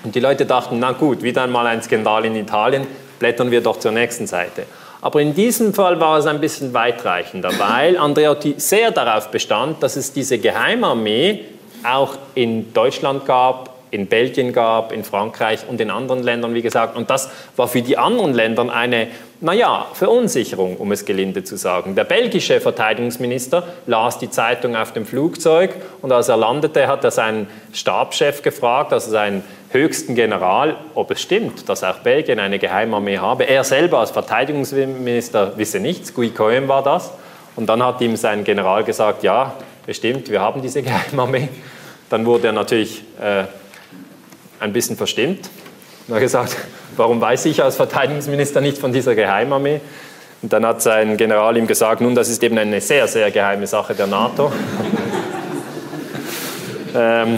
Und die Leute dachten, na gut, wieder einmal ein Skandal in Italien, blättern wir doch zur nächsten Seite. Aber in diesem Fall war es ein bisschen weitreichender, weil Andreotti sehr darauf bestand, dass es diese Geheimarmee auch in Deutschland gab, in Belgien gab, in Frankreich und in anderen Ländern, wie gesagt. Und das war für die anderen Länder eine, naja, Verunsicherung, um es gelinde zu sagen. Der belgische Verteidigungsminister las die Zeitung auf dem Flugzeug und als er landete, hat er seinen Stabschef gefragt, also seinen höchsten General, ob es stimmt, dass auch Belgien eine Geheimarmee habe. Er selber als Verteidigungsminister wisse nichts, Guy Cohen war das. Und dann hat ihm sein General gesagt, ja, bestimmt, wir haben diese <laughs> Geheimarmee. Dann wurde er natürlich äh, ein bisschen verstimmt und hat gesagt, warum weiß ich als Verteidigungsminister nicht von dieser Geheimarmee? Und dann hat sein General ihm gesagt, nun, das ist eben eine sehr, sehr geheime Sache der NATO. <laughs> ähm,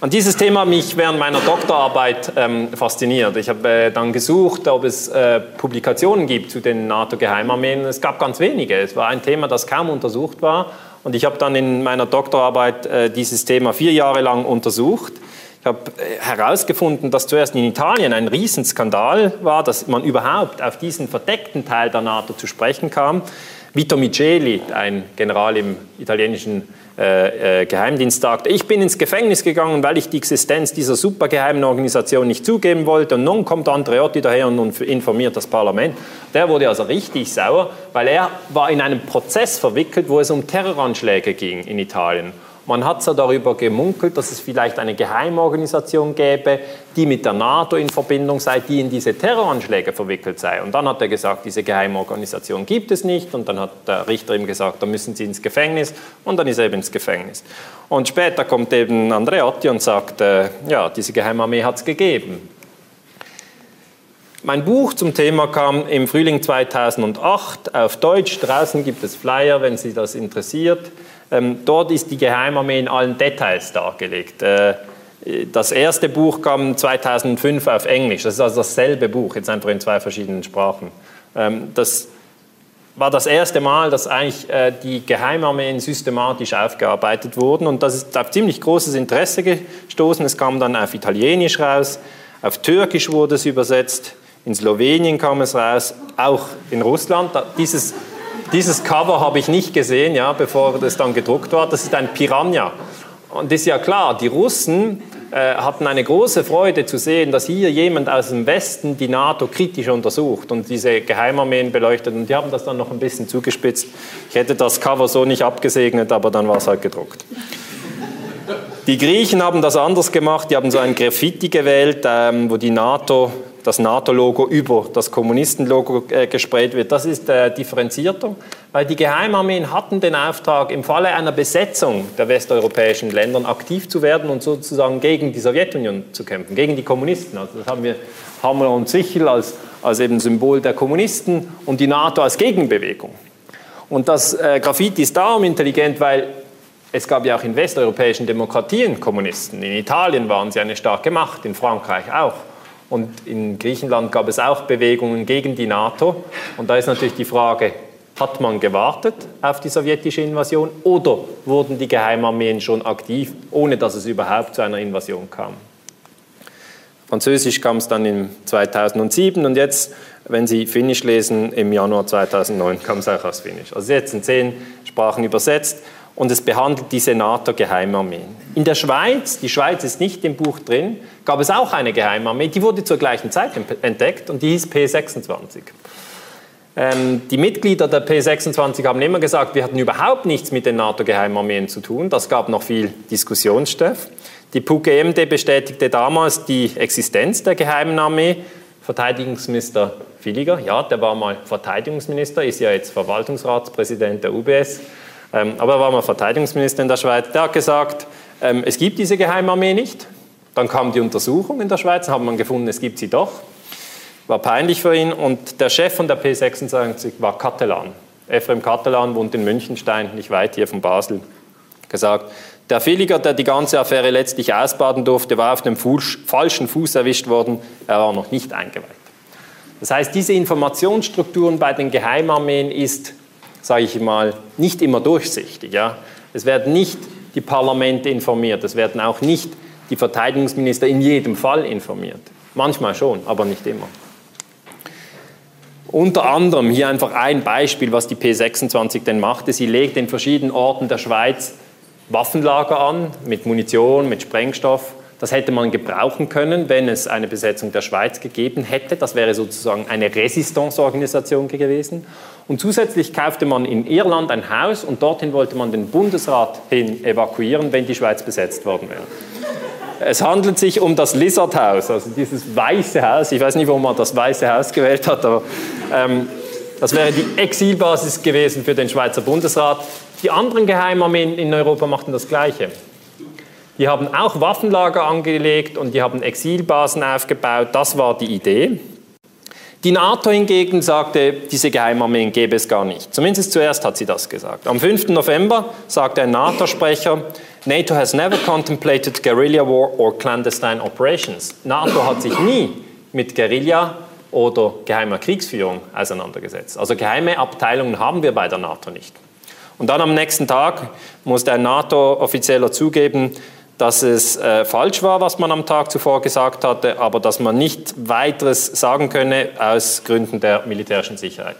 an dieses Thema hat mich während meiner Doktorarbeit ähm, fasziniert. Ich habe äh, dann gesucht, ob es äh, Publikationen gibt zu den NATO-Geheimarmeen. Es gab ganz wenige. Es war ein Thema, das kaum untersucht war. Und ich habe dann in meiner Doktorarbeit äh, dieses Thema vier Jahre lang untersucht. Ich habe äh, herausgefunden, dass zuerst in Italien ein Riesenskandal war, dass man überhaupt auf diesen verdeckten Teil der NATO zu sprechen kam. Vito Miceli, ein General im italienischen äh, äh, Geheimdienst sagte, ich bin ins Gefängnis gegangen, weil ich die Existenz dieser supergeheimen Organisation nicht zugeben wollte. Und nun kommt Andreotti daher und informiert das Parlament. Der wurde also richtig sauer, weil er war in einem Prozess verwickelt, wo es um Terroranschläge ging in Italien. Man hat so darüber gemunkelt, dass es vielleicht eine Geheimorganisation gäbe, die mit der NATO in Verbindung sei, die in diese Terroranschläge verwickelt sei. Und dann hat er gesagt, diese Geheimorganisation gibt es nicht. Und dann hat der Richter ihm gesagt, da müssen Sie ins Gefängnis. Und dann ist er eben ins Gefängnis. Und später kommt eben Andreotti und sagt, äh, ja, diese Geheimarmee hat es gegeben. Mein Buch zum Thema kam im Frühling 2008 auf Deutsch. Draußen gibt es Flyer, wenn Sie das interessiert. Ähm, dort ist die Geheimarmee in allen Details dargelegt. Äh, das erste Buch kam 2005 auf Englisch. Das ist also dasselbe Buch, jetzt einfach in zwei verschiedenen Sprachen. Ähm, das war das erste Mal, dass eigentlich äh, die Geheimarmeen systematisch aufgearbeitet wurden. Und das ist auf ziemlich großes Interesse gestoßen. Es kam dann auf Italienisch raus, auf Türkisch wurde es übersetzt, in Slowenien kam es raus, auch in Russland. Dieses dieses Cover habe ich nicht gesehen, ja, bevor das dann gedruckt war. Das ist ein Piranha. Und ist ja klar, die Russen äh, hatten eine große Freude zu sehen, dass hier jemand aus dem Westen die NATO kritisch untersucht und diese Geheimarmeen beleuchtet. Und die haben das dann noch ein bisschen zugespitzt. Ich hätte das Cover so nicht abgesegnet, aber dann war es halt gedruckt. Die Griechen haben das anders gemacht. Die haben so ein Graffiti gewählt, ähm, wo die NATO das NATO-Logo über das Kommunistenlogo äh, gesprayt wird. Das ist äh, differenzierter, weil die Geheimarmeen hatten den Auftrag, im Falle einer Besetzung der westeuropäischen Länder aktiv zu werden und sozusagen gegen die Sowjetunion zu kämpfen, gegen die Kommunisten. Also das haben wir Hammer und Sichel als, als eben Symbol der Kommunisten und die NATO als Gegenbewegung. Und das äh, Graffiti ist darum intelligent, weil es gab ja auch in westeuropäischen Demokratien Kommunisten. In Italien waren sie eine starke Macht, in Frankreich auch. Und in Griechenland gab es auch Bewegungen gegen die NATO. Und da ist natürlich die Frage, hat man gewartet auf die sowjetische Invasion oder wurden die Geheimarmeen schon aktiv, ohne dass es überhaupt zu einer Invasion kam? Französisch kam es dann in 2007 und jetzt, wenn Sie Finnisch lesen, im Januar 2009 kam es auch aus Finnisch. Also jetzt in zehn Sprachen übersetzt und es behandelt die Senator-Geheimarmeen. In der Schweiz, die Schweiz ist nicht im Buch drin, gab es auch eine Geheimarmee, die wurde zur gleichen Zeit entdeckt und die hieß P26. Ähm, die Mitglieder der P26 haben immer gesagt, wir hatten überhaupt nichts mit den NATO-Geheimarmeen zu tun. Das gab noch viel Diskussionsstoff. Die PUGMD bestätigte damals die Existenz der geheimen Armee. Verteidigungsminister Villiger, ja, der war mal Verteidigungsminister, ist ja jetzt Verwaltungsratspräsident der UBS, aber er war mal Verteidigungsminister in der Schweiz. Der hat gesagt, ähm, es gibt diese Geheimarmee nicht. Dann kam die Untersuchung in der Schweiz, haben man gefunden, es gibt sie doch war peinlich für ihn. Und der Chef von der P26 war Katelan. Ephraim Katelan wohnt in Münchenstein, nicht weit hier von Basel. Gesagt, der Villiger, der die ganze Affäre letztlich ausbaden durfte, war auf dem Fuß, falschen Fuß erwischt worden. Er war noch nicht eingeweiht. Das heißt, diese Informationsstrukturen bei den Geheimarmeen ist, sage ich mal, nicht immer durchsichtig. Ja? Es werden nicht die Parlamente informiert, es werden auch nicht die Verteidigungsminister in jedem Fall informiert. Manchmal schon, aber nicht immer. Unter anderem hier einfach ein Beispiel, was die P26 denn machte. Sie legt in verschiedenen Orten der Schweiz Waffenlager an mit Munition, mit Sprengstoff. Das hätte man gebrauchen können, wenn es eine Besetzung der Schweiz gegeben hätte. Das wäre sozusagen eine Resistance-Organisation gewesen. Und zusätzlich kaufte man in Irland ein Haus und dorthin wollte man den Bundesrat hin evakuieren, wenn die Schweiz besetzt worden wäre. Es handelt sich um das Lizard House, also dieses weiße Haus. Ich weiß nicht, warum man das weiße Haus gewählt hat, aber ähm, das wäre die Exilbasis gewesen für den Schweizer Bundesrat. Die anderen Geheimarmeen in Europa machten das Gleiche. Die haben auch Waffenlager angelegt und die haben Exilbasen aufgebaut. Das war die Idee. Die NATO hingegen sagte, diese Geheimarmeen gäbe es gar nicht. Zumindest zuerst hat sie das gesagt. Am 5. November sagte ein NATO-Sprecher, NATO has never contemplated guerrilla war or clandestine operations. NATO hat sich nie mit Guerilla oder geheimer Kriegsführung auseinandergesetzt. Also geheime Abteilungen haben wir bei der NATO nicht. Und dann am nächsten Tag musste ein NATO-Offizieller zugeben, dass es äh, falsch war, was man am Tag zuvor gesagt hatte, aber dass man nicht weiteres sagen könne aus Gründen der militärischen Sicherheit.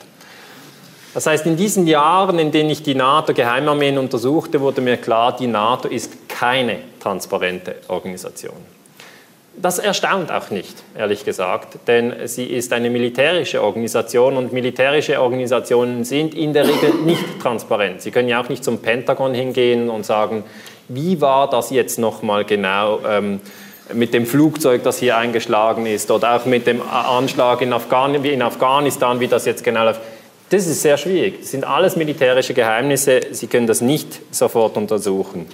Das heißt, in diesen Jahren, in denen ich die NATO-Geheimarmeen untersuchte, wurde mir klar, die NATO ist keine transparente Organisation. Das erstaunt auch nicht, ehrlich gesagt, denn sie ist eine militärische Organisation und militärische Organisationen sind in der Regel nicht transparent. Sie können ja auch nicht zum Pentagon hingehen und sagen, wie war das jetzt nochmal genau ähm, mit dem Flugzeug, das hier eingeschlagen ist oder auch mit dem Anschlag in, Afghan in Afghanistan, wie das jetzt genau läuft. Das ist sehr schwierig. Das sind alles militärische Geheimnisse. Sie können das nicht sofort untersuchen.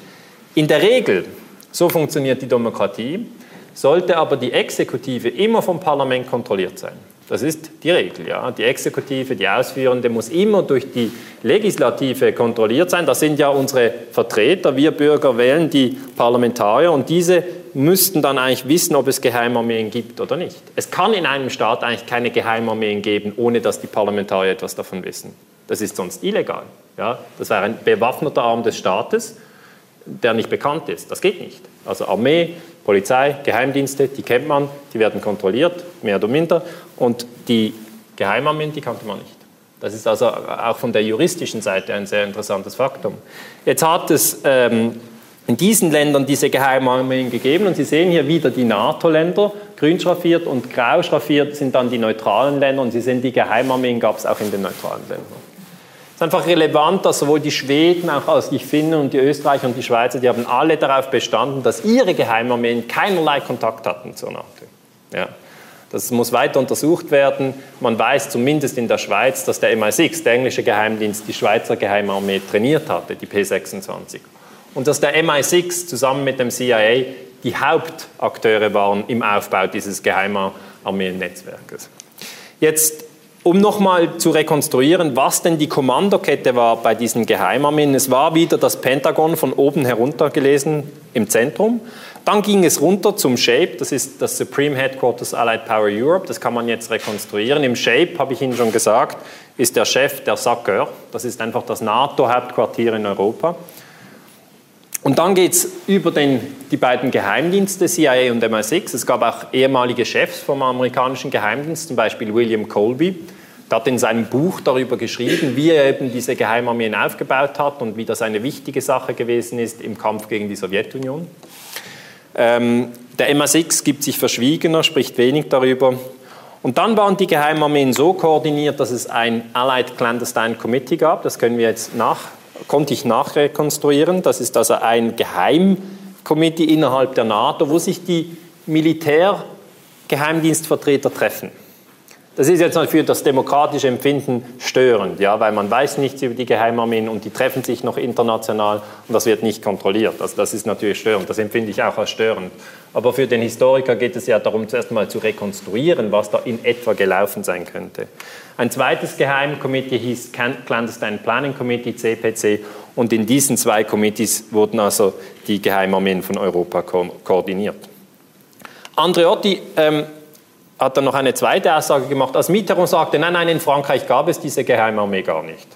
In der Regel, so funktioniert die Demokratie, sollte aber die Exekutive immer vom Parlament kontrolliert sein. Das ist die Regel. Ja. Die Exekutive, die Ausführende muss immer durch die Legislative kontrolliert sein. Das sind ja unsere Vertreter. Wir Bürger wählen die Parlamentarier und diese müssten dann eigentlich wissen, ob es Geheimarmeen gibt oder nicht. Es kann in einem Staat eigentlich keine Geheimarmeen geben, ohne dass die Parlamentarier etwas davon wissen. Das ist sonst illegal. Ja? Das wäre ein bewaffneter Arm des Staates, der nicht bekannt ist. Das geht nicht. Also Armee, Polizei, Geheimdienste, die kennt man, die werden kontrolliert, mehr oder minder. Und die Geheimarmeen, die kannte man nicht. Das ist also auch von der juristischen Seite ein sehr interessantes Faktum. Jetzt hat es ähm, in diesen Ländern diese Geheimarmeen gegeben. Und Sie sehen hier wieder die NATO-Länder, grün schraffiert und grau schraffiert sind dann die neutralen Länder. Und Sie sehen, die Geheimarmeen gab es auch in den neutralen Ländern. Ist einfach relevant, dass sowohl die Schweden auch als die Finnen und die Österreicher und die Schweizer, die haben alle darauf bestanden, dass ihre Geheimarmeen keinerlei Kontakt hatten zur NATO. Ja. Das muss weiter untersucht werden. Man weiß zumindest in der Schweiz, dass der MI6, der englische Geheimdienst, die Schweizer Geheimarmee trainiert hatte, die P26 und dass der MI6 zusammen mit dem CIA die Hauptakteure waren im Aufbau dieses Geheimarmeennetzwerkes. Jetzt um nochmal zu rekonstruieren, was denn die Kommandokette war bei diesen Geheimarmeen. Es war wieder das Pentagon von oben herunter gelesen im Zentrum. Dann ging es runter zum SHAPE, das ist das Supreme Headquarters Allied Power Europe, das kann man jetzt rekonstruieren. Im SHAPE, habe ich Ihnen schon gesagt, ist der Chef der SACEUR, das ist einfach das NATO-Hauptquartier in Europa. Und dann geht es über den, die beiden Geheimdienste, CIA und MI6. Es gab auch ehemalige Chefs vom amerikanischen Geheimdienst, zum Beispiel William Colby. Der hat in seinem Buch darüber geschrieben, wie er eben diese Geheimarmeen aufgebaut hat und wie das eine wichtige Sache gewesen ist im Kampf gegen die Sowjetunion. Ähm, der MI6 gibt sich verschwiegener, spricht wenig darüber. Und dann waren die Geheimarmeen so koordiniert, dass es ein Allied Clandestine Committee gab. Das können wir jetzt nach konnte ich nachrekonstruieren. Das ist also ein Geheimkomitee innerhalb der NATO, wo sich die Militärgeheimdienstvertreter treffen. Das ist jetzt für das demokratische Empfinden störend, ja, weil man weiß nichts über die Geheimarmeen und die treffen sich noch international und das wird nicht kontrolliert. Also das ist natürlich störend, das empfinde ich auch als störend. Aber für den Historiker geht es ja darum, zuerst mal zu rekonstruieren, was da in etwa gelaufen sein könnte. Ein zweites Geheimkomitee hieß Clandestine Planning Committee, CPC, und in diesen zwei Committees wurden also die Geheimarmeen von Europa ko koordiniert. Andreotti ähm, hat dann noch eine zweite Aussage gemacht. Als Mitterrand sagte, nein, nein, in Frankreich gab es diese Geheimarmee gar nicht,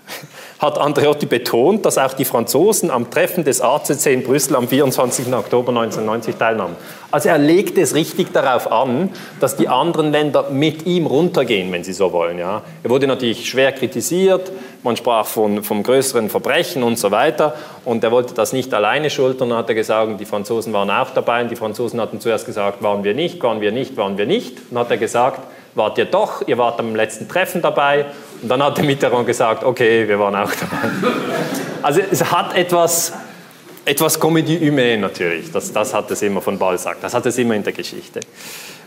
hat Andreotti betont, dass auch die Franzosen am Treffen des ACC in Brüssel am 24. Oktober 1990 teilnahmen. Also er legte es richtig darauf an, dass die anderen Länder mit ihm runtergehen, wenn sie so wollen. Ja. Er wurde natürlich schwer kritisiert, man sprach von, vom größeren Verbrechen und so weiter. Und er wollte das nicht alleine schultern. Hat er gesagt, die Franzosen waren auch dabei. Und die Franzosen hatten zuerst gesagt, waren wir nicht, waren wir nicht, waren wir nicht. Dann hat er gesagt, wart ihr doch, ihr wart am letzten Treffen dabei. Und dann hat der Mitterrand gesagt, okay, wir waren auch dabei. Also es hat etwas, etwas Comédie humaine natürlich. Das, das hat es immer von Balzac, das hat es immer in der Geschichte.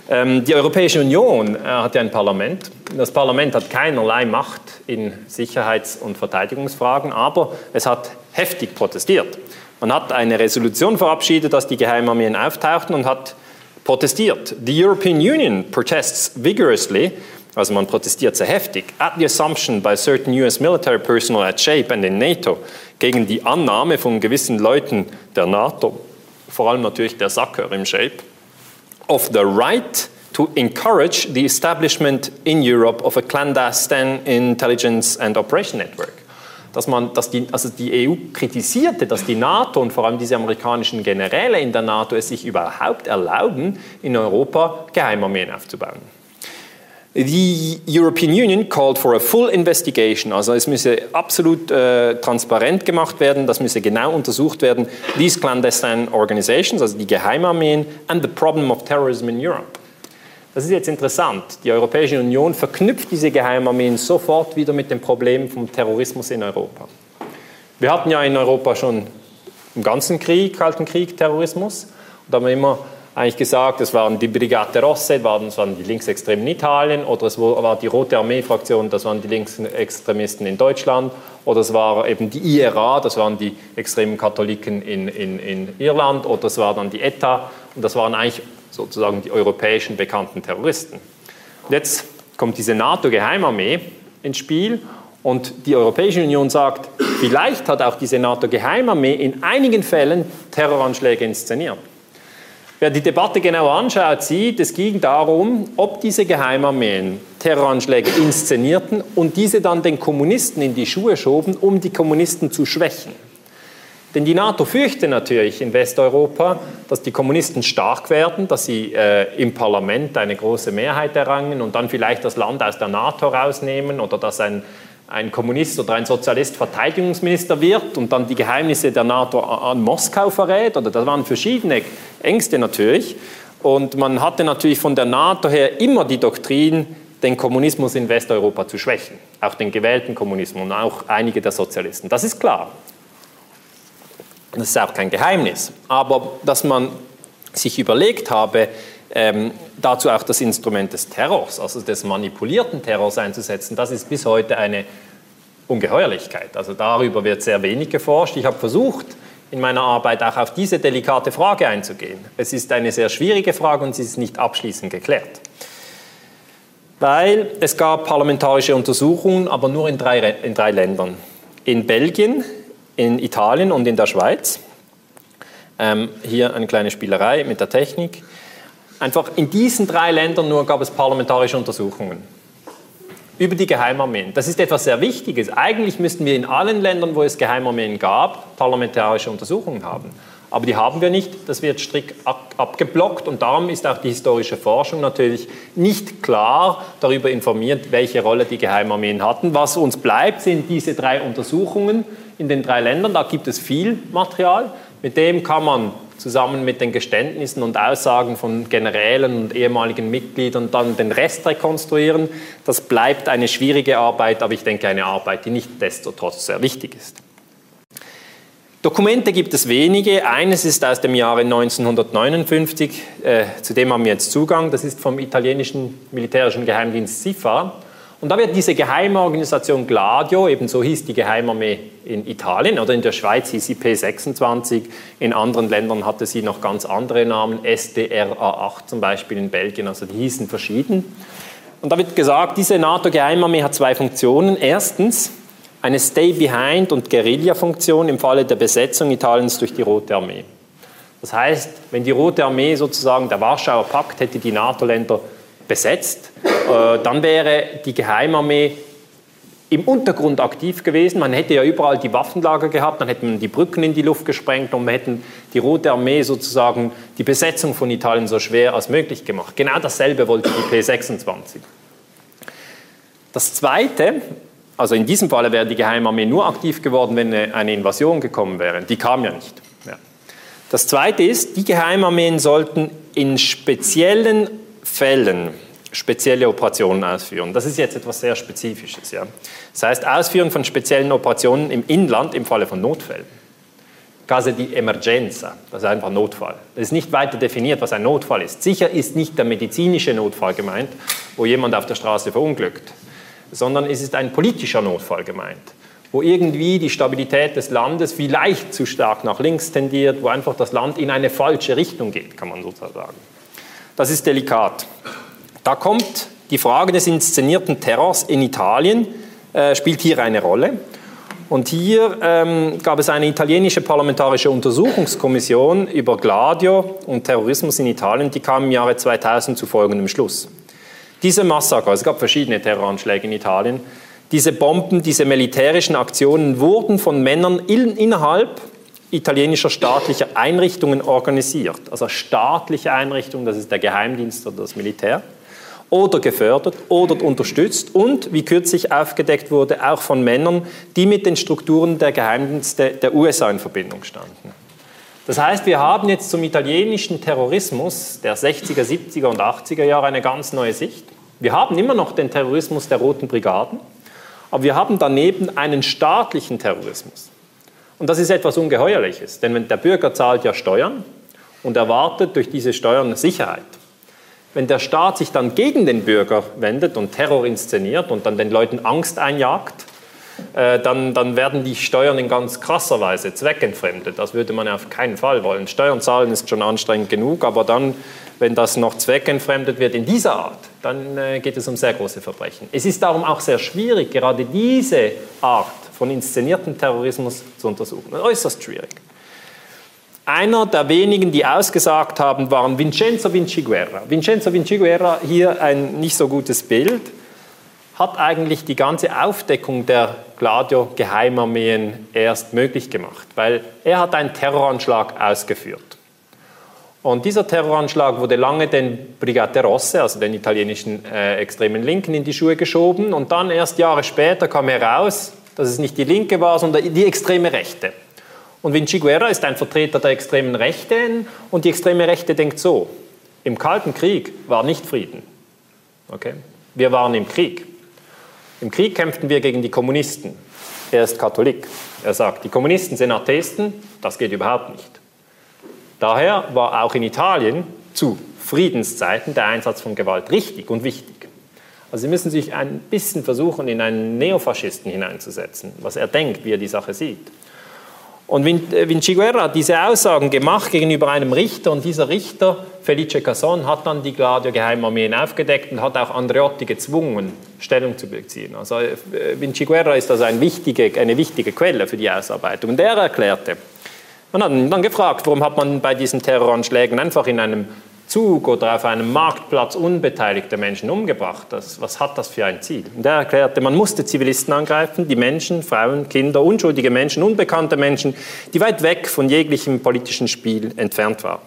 Ähm, die Europäische Union äh, hat ja ein Parlament. Das Parlament hat keinerlei Macht in Sicherheits- und Verteidigungsfragen, aber es hat heftig protestiert. Man hat eine Resolution verabschiedet, dass die Geheimarmeen auftauchten und hat protestiert. The European Union protests vigorously, also man protestiert sehr heftig, at the assumption by certain US military personnel at SHAPE and in NATO gegen die Annahme von gewissen Leuten der NATO, vor allem natürlich der Sacker im SHAPE, of the right to encourage the establishment in Europe of a clandestine intelligence and operation network. Dass, man, dass die, also die EU kritisierte, dass die NATO und vor allem diese amerikanischen Generäle in der NATO es sich überhaupt erlauben, in Europa Geheimarmeen aufzubauen. The European Union called for a full investigation, also es müsse absolut äh, transparent gemacht werden, das müsse genau untersucht werden, these clandestine organizations, also die Geheimarmeen, and the problem of terrorism in Europe. Das ist jetzt interessant. Die Europäische Union verknüpft diese Geheimarmeen sofort wieder mit dem Problem vom Terrorismus in Europa. Wir hatten ja in Europa schon im ganzen Krieg, Kalten Krieg, Terrorismus. Und haben wir immer eigentlich gesagt, es waren die Brigate Rosse, das waren die Linksextremen in Italien, oder es war die Rote Armee-Fraktion, das waren die Linksextremisten in Deutschland, oder es war eben die IRA, das waren die extremen Katholiken in, in, in Irland, oder es war dann die ETA, und das waren eigentlich sozusagen die europäischen bekannten Terroristen. Und jetzt kommt diese NATO-Geheimarmee ins Spiel und die Europäische Union sagt, vielleicht hat auch diese NATO-Geheimarmee in einigen Fällen Terroranschläge inszeniert. Wer die Debatte genau anschaut, sieht, es ging darum, ob diese Geheimarmeen Terroranschläge inszenierten und diese dann den Kommunisten in die Schuhe schoben, um die Kommunisten zu schwächen. Denn die NATO fürchte natürlich in Westeuropa, dass die Kommunisten stark werden, dass sie äh, im Parlament eine große Mehrheit errangen und dann vielleicht das Land aus der NATO rausnehmen oder dass ein ein Kommunist oder ein Sozialist Verteidigungsminister wird und dann die Geheimnisse der NATO an Moskau verrät. Oder das waren verschiedene Ängste natürlich. Und man hatte natürlich von der NATO her immer die Doktrin, den Kommunismus in Westeuropa zu schwächen. Auch den gewählten Kommunismus und auch einige der Sozialisten. Das ist klar. Das ist auch kein Geheimnis. Aber dass man sich überlegt habe, ähm, dazu auch das Instrument des Terrors, also des manipulierten Terrors einzusetzen, das ist bis heute eine Ungeheuerlichkeit. Also darüber wird sehr wenig geforscht. Ich habe versucht, in meiner Arbeit auch auf diese delikate Frage einzugehen. Es ist eine sehr schwierige Frage und sie ist nicht abschließend geklärt. Weil es gab parlamentarische Untersuchungen, aber nur in drei, in drei Ländern. In Belgien, in Italien und in der Schweiz. Ähm, hier eine kleine Spielerei mit der Technik. Einfach in diesen drei Ländern nur gab es parlamentarische Untersuchungen über die Geheimarmeen. Das ist etwas sehr Wichtiges. Eigentlich müssten wir in allen Ländern, wo es Geheimarmeen gab, parlamentarische Untersuchungen haben. Aber die haben wir nicht, das wird strikt abgeblockt und darum ist auch die historische Forschung natürlich nicht klar darüber informiert, welche Rolle die Geheimarmeen hatten. Was uns bleibt, sind diese drei Untersuchungen in den drei Ländern. Da gibt es viel Material. Mit dem kann man zusammen mit den Geständnissen und Aussagen von Generälen und ehemaligen Mitgliedern dann den Rest rekonstruieren. Das bleibt eine schwierige Arbeit, aber ich denke eine Arbeit, die nicht desto trotz sehr wichtig ist. Dokumente gibt es wenige. Eines ist aus dem Jahre 1959, äh, zu dem haben wir jetzt Zugang. Das ist vom italienischen militärischen Geheimdienst SIFA. Und da wird diese Geheimorganisation Gladio, ebenso hieß die Geheimarmee in Italien oder in der Schweiz hieß sie P26, in anderen Ländern hatte sie noch ganz andere Namen, SDRA8 zum Beispiel in Belgien, also die hießen verschieden. Und da wird gesagt, diese NATO-Geheimarmee hat zwei Funktionen. Erstens, eine Stay-Behind- und Guerilla-Funktion im Falle der Besetzung Italiens durch die Rote Armee. Das heißt, wenn die Rote Armee sozusagen, der Warschauer Pakt hätte die NATO-Länder besetzt, äh, dann wäre die Geheimarmee im Untergrund aktiv gewesen. Man hätte ja überall die Waffenlager gehabt, dann hätte man die Brücken in die Luft gesprengt und man hätte die Rote Armee sozusagen die Besetzung von Italien so schwer als möglich gemacht. Genau dasselbe wollte die P26. Das Zweite, also in diesem Falle wäre die Geheimarmee nur aktiv geworden, wenn eine Invasion gekommen wäre. Die kam ja nicht. Das Zweite ist, die Geheimarmeen sollten in speziellen Fällen spezielle Operationen ausführen. Das ist jetzt etwas sehr Spezifisches. Ja. Das heißt, Ausführen von speziellen Operationen im Inland im Falle von Notfällen. Case di emergenza, das ist einfach Notfall. Es ist nicht weiter definiert, was ein Notfall ist. Sicher ist nicht der medizinische Notfall gemeint, wo jemand auf der Straße verunglückt sondern es ist ein politischer Notfall gemeint, wo irgendwie die Stabilität des Landes vielleicht zu stark nach links tendiert, wo einfach das Land in eine falsche Richtung geht, kann man sozusagen sagen. Das ist delikat. Da kommt die Frage des inszenierten Terrors in Italien, äh, spielt hier eine Rolle. Und hier ähm, gab es eine italienische parlamentarische Untersuchungskommission über Gladio und Terrorismus in Italien, die kam im Jahre 2000 zu folgendem Schluss. Diese Massaker, es gab verschiedene Terroranschläge in Italien, diese Bomben, diese militärischen Aktionen wurden von Männern in, innerhalb italienischer staatlicher Einrichtungen organisiert. Also staatliche Einrichtungen, das ist der Geheimdienst oder das Militär, oder gefördert oder unterstützt und, wie kürzlich aufgedeckt wurde, auch von Männern, die mit den Strukturen der Geheimdienste der USA in Verbindung standen. Das heißt, wir haben jetzt zum italienischen Terrorismus der 60er, 70er und 80er Jahre eine ganz neue Sicht. Wir haben immer noch den Terrorismus der Roten Brigaden, aber wir haben daneben einen staatlichen Terrorismus. Und das ist etwas Ungeheuerliches, denn der Bürger zahlt ja Steuern und erwartet durch diese Steuern Sicherheit. Wenn der Staat sich dann gegen den Bürger wendet und Terror inszeniert und dann den Leuten Angst einjagt, äh, dann, dann werden die Steuern in ganz krasser Weise zweckentfremdet. Das würde man auf keinen Fall wollen. Steuern zahlen ist schon anstrengend genug, aber dann, wenn das noch zweckentfremdet wird in dieser Art, dann äh, geht es um sehr große Verbrechen. Es ist darum auch sehr schwierig, gerade diese Art von inszenierten Terrorismus zu untersuchen. Äußerst schwierig. Einer der wenigen, die ausgesagt haben, waren Vincenzo Vinciguerra. Vincenzo Vinciguerra, hier ein nicht so gutes Bild hat eigentlich die ganze Aufdeckung der Gladio-Geheimarmeen erst möglich gemacht, weil er hat einen Terroranschlag ausgeführt. Und dieser Terroranschlag wurde lange den Brigate Rosse, also den italienischen äh, extremen Linken, in die Schuhe geschoben. Und dann erst Jahre später kam heraus, dass es nicht die Linke war, sondern die extreme Rechte. Und Vinci Guerra ist ein Vertreter der extremen Rechten und die extreme Rechte denkt so, im Kalten Krieg war nicht Frieden. Okay? Wir waren im Krieg. Im Krieg kämpften wir gegen die Kommunisten. Er ist Katholik. Er sagt, die Kommunisten sind Atheisten, das geht überhaupt nicht. Daher war auch in Italien zu Friedenszeiten der Einsatz von Gewalt richtig und wichtig. Also Sie müssen sich ein bisschen versuchen, in einen Neofaschisten hineinzusetzen, was er denkt, wie er die Sache sieht. Und äh, Vinci Guerra hat diese Aussagen gemacht gegenüber einem Richter und dieser Richter, Felice Casson, hat dann die Gladio-Geheimarmeen aufgedeckt und hat auch Andreotti gezwungen, Stellung zu beziehen. Also äh, Vinci Guerra ist also eine wichtige, eine wichtige Quelle für die Ausarbeitung. Und er erklärte, man hat ihn dann gefragt, warum hat man bei diesen Terroranschlägen einfach in einem Zug oder auf einem Marktplatz unbeteiligte Menschen umgebracht. Das, was hat das für ein Ziel? Und er erklärte, man musste Zivilisten angreifen, die Menschen, Frauen, Kinder, unschuldige Menschen, unbekannte Menschen, die weit weg von jeglichem politischen Spiel entfernt waren.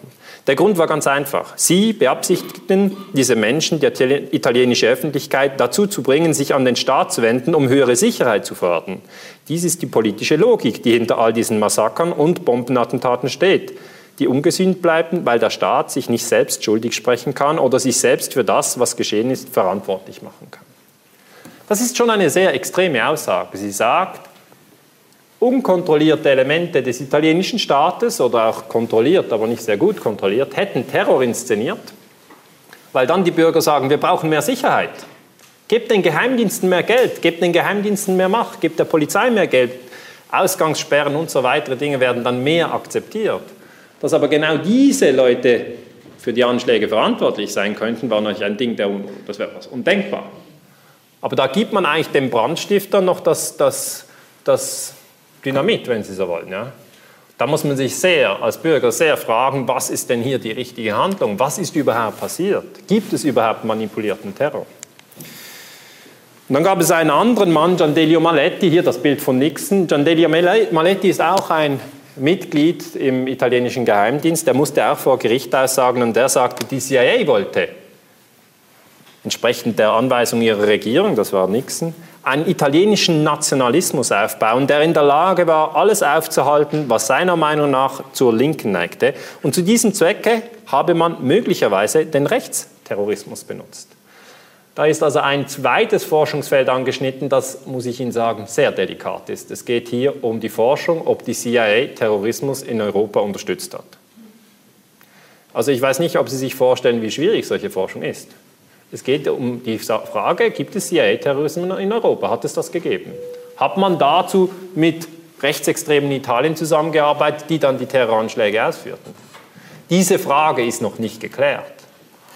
Der Grund war ganz einfach. Sie beabsichtigten, diese Menschen, die italienische Öffentlichkeit, dazu zu bringen, sich an den Staat zu wenden, um höhere Sicherheit zu fördern. Dies ist die politische Logik, die hinter all diesen Massakern und Bombenattentaten steht die ungesühnt bleiben, weil der Staat sich nicht selbst schuldig sprechen kann oder sich selbst für das, was geschehen ist, verantwortlich machen kann. Das ist schon eine sehr extreme Aussage. Sie sagt, unkontrollierte Elemente des italienischen Staates oder auch kontrolliert, aber nicht sehr gut kontrolliert, hätten Terror inszeniert, weil dann die Bürger sagen, wir brauchen mehr Sicherheit. Gebt den Geheimdiensten mehr Geld, gebt den Geheimdiensten mehr Macht, gebt der Polizei mehr Geld, Ausgangssperren und so weitere Dinge werden dann mehr akzeptiert. Dass aber genau diese Leute für die Anschläge verantwortlich sein könnten, war natürlich ein Ding der das wäre was undenkbar. Aber da gibt man eigentlich dem Brandstifter noch das, das, das Dynamit, wenn Sie so wollen. Ja? Da muss man sich sehr als Bürger sehr fragen, was ist denn hier die richtige Handlung? Was ist überhaupt passiert? Gibt es überhaupt manipulierten Terror? Und dann gab es einen anderen Mann, Giandelio Maletti, hier das Bild von Nixon. Giandelio Maletti ist auch ein Mitglied im italienischen Geheimdienst, der musste auch vor Gericht aussagen und der sagte, die CIA wollte, entsprechend der Anweisung ihrer Regierung, das war Nixon, einen italienischen Nationalismus aufbauen, der in der Lage war, alles aufzuhalten, was seiner Meinung nach zur Linken neigte. Und zu diesem Zwecke habe man möglicherweise den Rechtsterrorismus benutzt. Da ist also ein zweites Forschungsfeld angeschnitten, das, muss ich Ihnen sagen, sehr delikat ist. Es geht hier um die Forschung, ob die CIA Terrorismus in Europa unterstützt hat. Also ich weiß nicht, ob Sie sich vorstellen, wie schwierig solche Forschung ist. Es geht um die Frage, gibt es CIA-Terrorismus in Europa? Hat es das gegeben? Hat man dazu mit Rechtsextremen in Italien zusammengearbeitet, die dann die Terroranschläge ausführten? Diese Frage ist noch nicht geklärt.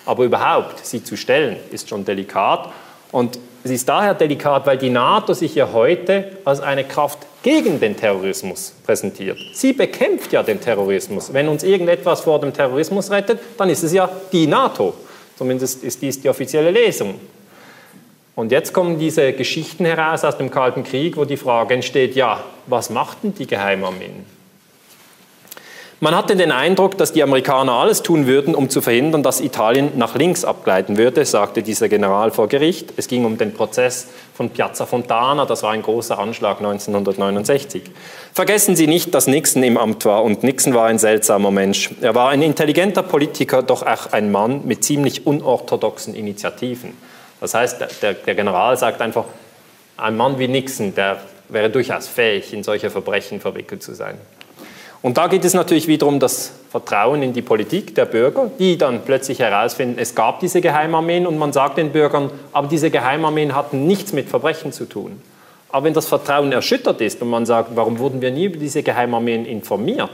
Aber überhaupt sie zu stellen, ist schon delikat. Und es ist daher delikat, weil die NATO sich ja heute als eine Kraft gegen den Terrorismus präsentiert. Sie bekämpft ja den Terrorismus. Wenn uns irgendetwas vor dem Terrorismus rettet, dann ist es ja die NATO. Zumindest ist dies die offizielle Lesung. Und jetzt kommen diese Geschichten heraus aus dem Kalten Krieg, wo die Frage entsteht, ja, was machten die Geheimarmeen? Man hatte den Eindruck, dass die Amerikaner alles tun würden, um zu verhindern, dass Italien nach links abgleiten würde, sagte dieser General vor Gericht. Es ging um den Prozess von Piazza Fontana, das war ein großer Anschlag 1969. Vergessen Sie nicht, dass Nixon im Amt war und Nixon war ein seltsamer Mensch. Er war ein intelligenter Politiker, doch auch ein Mann mit ziemlich unorthodoxen Initiativen. Das heißt, der, der General sagt einfach, ein Mann wie Nixon, der wäre durchaus fähig, in solche Verbrechen verwickelt zu sein. Und da geht es natürlich wiederum das Vertrauen in die Politik der Bürger, die dann plötzlich herausfinden, es gab diese Geheimarmeen und man sagt den Bürgern, aber diese Geheimarmeen hatten nichts mit Verbrechen zu tun. Aber wenn das Vertrauen erschüttert ist und man sagt, warum wurden wir nie über diese Geheimarmeen informiert,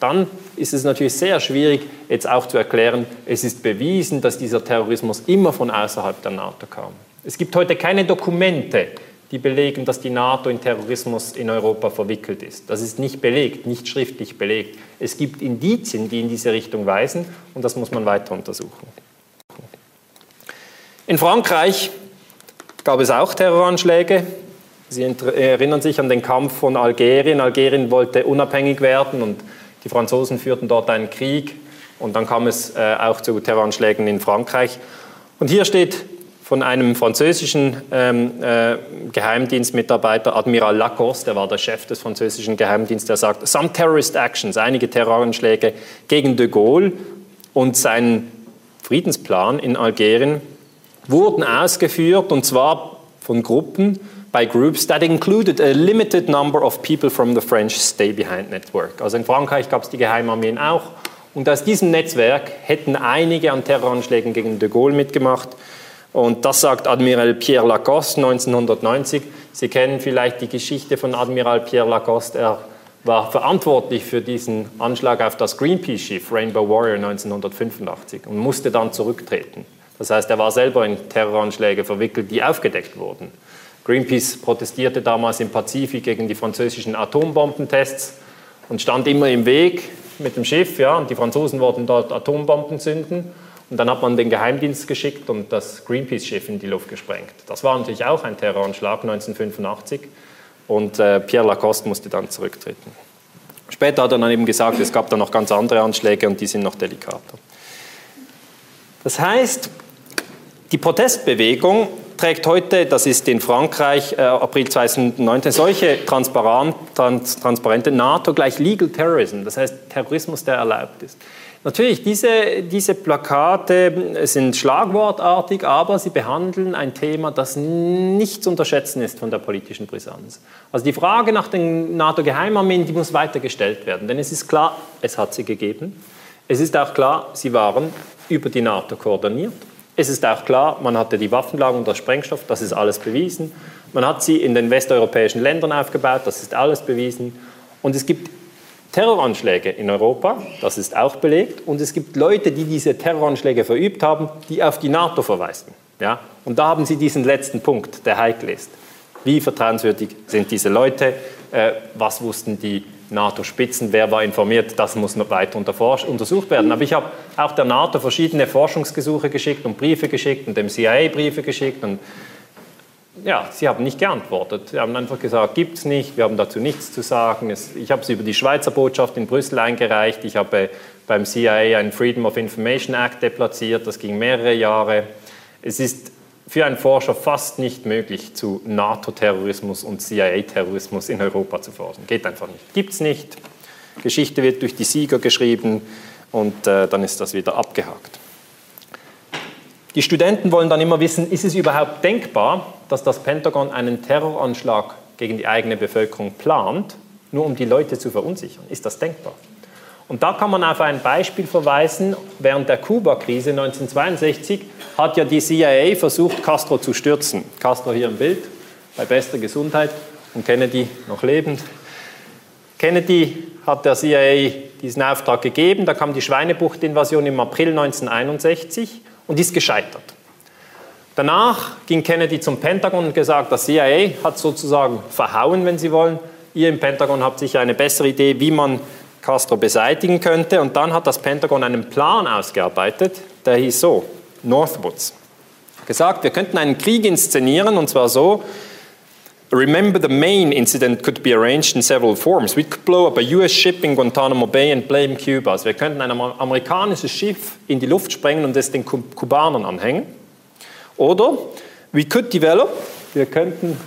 dann ist es natürlich sehr schwierig, jetzt auch zu erklären, es ist bewiesen, dass dieser Terrorismus immer von außerhalb der NATO kam. Es gibt heute keine Dokumente, die belegen, dass die NATO in Terrorismus in Europa verwickelt ist. Das ist nicht belegt, nicht schriftlich belegt. Es gibt Indizien, die in diese Richtung weisen und das muss man weiter untersuchen. In Frankreich gab es auch Terroranschläge. Sie erinnern sich an den Kampf von Algerien. Algerien wollte unabhängig werden und die Franzosen führten dort einen Krieg und dann kam es äh, auch zu Terroranschlägen in Frankreich. Und hier steht von einem französischen ähm, äh, Geheimdienstmitarbeiter, Admiral Lacoste, der war der Chef des französischen Geheimdienstes, der sagt, some terrorist actions, einige Terroranschläge gegen de Gaulle und seinen Friedensplan in Algerien wurden ausgeführt und zwar von Gruppen, by groups that included a limited number of people from the French Stay Behind Network. Also in Frankreich gab es die Geheimarmeen auch und aus diesem Netzwerk hätten einige an Terroranschlägen gegen de Gaulle mitgemacht und das sagt Admiral Pierre Lacoste 1990. Sie kennen vielleicht die Geschichte von Admiral Pierre Lacoste. Er war verantwortlich für diesen Anschlag auf das Greenpeace-Schiff Rainbow Warrior 1985 und musste dann zurücktreten. Das heißt, er war selber in Terroranschläge verwickelt, die aufgedeckt wurden. Greenpeace protestierte damals im Pazifik gegen die französischen Atombombentests und stand immer im Weg mit dem Schiff. Ja, und die Franzosen wollten dort Atombomben zünden. Und dann hat man den Geheimdienst geschickt und das Greenpeace-Schiff in die Luft gesprengt. Das war natürlich auch ein Terroranschlag 1985. Und äh, Pierre Lacoste musste dann zurücktreten. Später hat er dann eben gesagt, es gab da noch ganz andere Anschläge und die sind noch delikater. Das heißt, die Protestbewegung trägt heute, das ist in Frankreich, äh, April 2019, solche transparent, trans, transparente NATO gleich Legal Terrorism, das heißt Terrorismus, der erlaubt ist. Natürlich, diese, diese Plakate sind schlagwortartig, aber sie behandeln ein Thema, das nicht zu unterschätzen ist von der politischen Brisanz. Also die Frage nach den NATO-Geheimarmeen, die muss weiter gestellt werden, denn es ist klar, es hat sie gegeben. Es ist auch klar, sie waren über die NATO koordiniert. Es ist auch klar, man hatte die Waffenlagen und das Sprengstoff, das ist alles bewiesen. Man hat sie in den westeuropäischen Ländern aufgebaut, das ist alles bewiesen. Und es gibt Terroranschläge in Europa, das ist auch belegt. Und es gibt Leute, die diese Terroranschläge verübt haben, die auf die NATO verweisen. Ja? Und da haben Sie diesen letzten Punkt, der heikel ist. Wie vertrauenswürdig sind diese Leute? Äh, was wussten die NATO-Spitzen, wer war informiert, das muss noch weiter untersucht werden. Aber ich habe auch der NATO verschiedene Forschungsgesuche geschickt und Briefe geschickt und dem CIA Briefe geschickt und ja, sie haben nicht geantwortet. Sie haben einfach gesagt, gibt es nicht, wir haben dazu nichts zu sagen. ich habe es über die Schweizer Botschaft in Brüssel eingereicht, ich habe beim CIA einen Freedom of Information Act deplatziert, das ging mehrere Jahre. Es ist für einen Forscher fast nicht möglich, zu NATO-Terrorismus und CIA-Terrorismus in Europa zu forschen. Geht einfach nicht. Gibt es nicht. Geschichte wird durch die Sieger geschrieben und äh, dann ist das wieder abgehakt. Die Studenten wollen dann immer wissen, ist es überhaupt denkbar, dass das Pentagon einen Terroranschlag gegen die eigene Bevölkerung plant, nur um die Leute zu verunsichern? Ist das denkbar? Und da kann man auf ein Beispiel verweisen. Während der Kuba-Krise 1962 hat ja die CIA versucht, Castro zu stürzen. Castro hier im Bild, bei bester Gesundheit und Kennedy noch lebend. Kennedy hat der CIA diesen Auftrag gegeben. Da kam die Schweinebucht-Invasion im April 1961 und ist gescheitert. Danach ging Kennedy zum Pentagon und gesagt, das CIA hat sozusagen verhauen, wenn Sie wollen. Ihr im Pentagon habt sicher eine bessere Idee, wie man Castro beseitigen könnte. Und dann hat das Pentagon einen Plan ausgearbeitet, der hieß so, Northwoods. Gesagt, wir könnten einen Krieg inszenieren und zwar so, Remember, the main incident could be arranged in several forms. We could blow up a US ship in Guantanamo Bay and blame Cuba. Also wir könnten ein amerikanisches Schiff in die Luft sprengen und es den Kubanern anhängen. Oder we could develop, wir könnten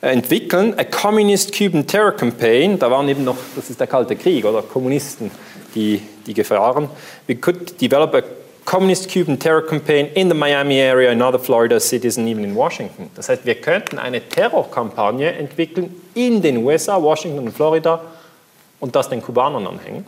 entwickeln, a Communist Cuban Terror Campaign, da waren eben noch, das ist der Kalte Krieg, oder Kommunisten, die, die gefahren. We could develop a Communist Cuban Terror Campaign in the Miami area, in other Florida cities and even in Washington. Das heißt, wir könnten eine Terrorkampagne entwickeln in den USA, Washington und Florida und das den Kubanern anhängen.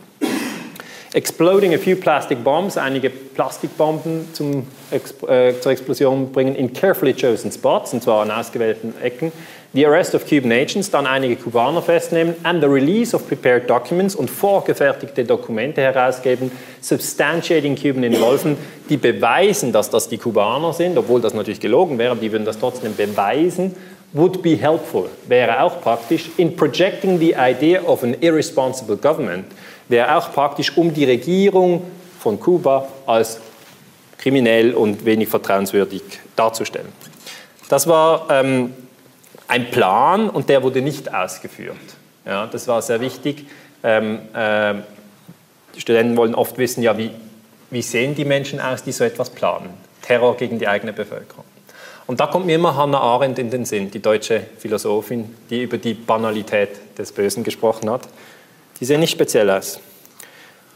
Exploding a few plastic bombs, einige Plastikbomben zum, äh, zur Explosion bringen in carefully chosen spots, und zwar an ausgewählten Ecken the arrest of Cuban agents, dann einige Kubaner festnehmen, and the release of prepared documents und vorgefertigte Dokumente herausgeben, substantiating Cuban involvement, die beweisen, dass das die Kubaner sind, obwohl das natürlich gelogen wäre, die würden das trotzdem beweisen, would be helpful, wäre auch praktisch, in projecting the idea of an irresponsible government, wäre auch praktisch, um die Regierung von Kuba als kriminell und wenig vertrauenswürdig darzustellen. Das war ähm, ein Plan und der wurde nicht ausgeführt. Ja, das war sehr wichtig. Ähm, äh, Studenten wollen oft wissen, ja, wie, wie sehen die Menschen aus, die so etwas planen? Terror gegen die eigene Bevölkerung. Und da kommt mir immer Hannah Arendt in den Sinn, die deutsche Philosophin, die über die Banalität des Bösen gesprochen hat. Die sehen nicht speziell aus.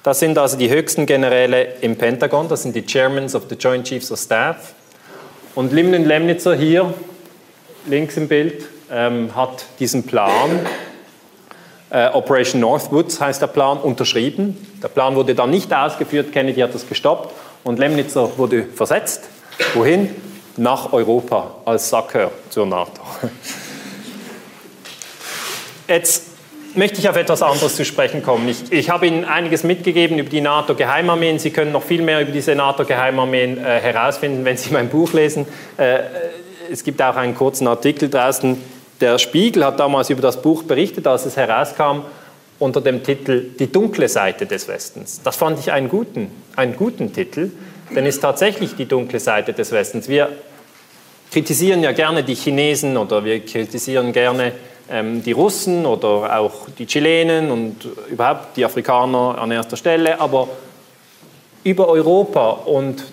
Das sind also die höchsten Generäle im Pentagon, das sind die Chairmans of the Joint Chiefs of Staff. Und Limnen Lemnitzer hier links im Bild, ähm, hat diesen Plan, äh, Operation Northwoods heißt der Plan, unterschrieben. Der Plan wurde dann nicht ausgeführt, Kennedy hat das gestoppt und Lemnitzer wurde versetzt. Wohin? Nach Europa als Sackeur zur NATO. Jetzt möchte ich auf etwas anderes zu sprechen kommen. Ich, ich habe Ihnen einiges mitgegeben über die NATO-Geheimarmeen. Sie können noch viel mehr über diese NATO-Geheimarmeen äh, herausfinden, wenn Sie mein Buch lesen. Äh, es gibt auch einen kurzen Artikel draußen. Der Spiegel hat damals über das Buch berichtet, als es herauskam, unter dem Titel Die dunkle Seite des Westens. Das fand ich einen guten, einen guten Titel, denn es ist tatsächlich die dunkle Seite des Westens. Wir kritisieren ja gerne die Chinesen oder wir kritisieren gerne ähm, die Russen oder auch die Chilenen und überhaupt die Afrikaner an erster Stelle, aber über Europa und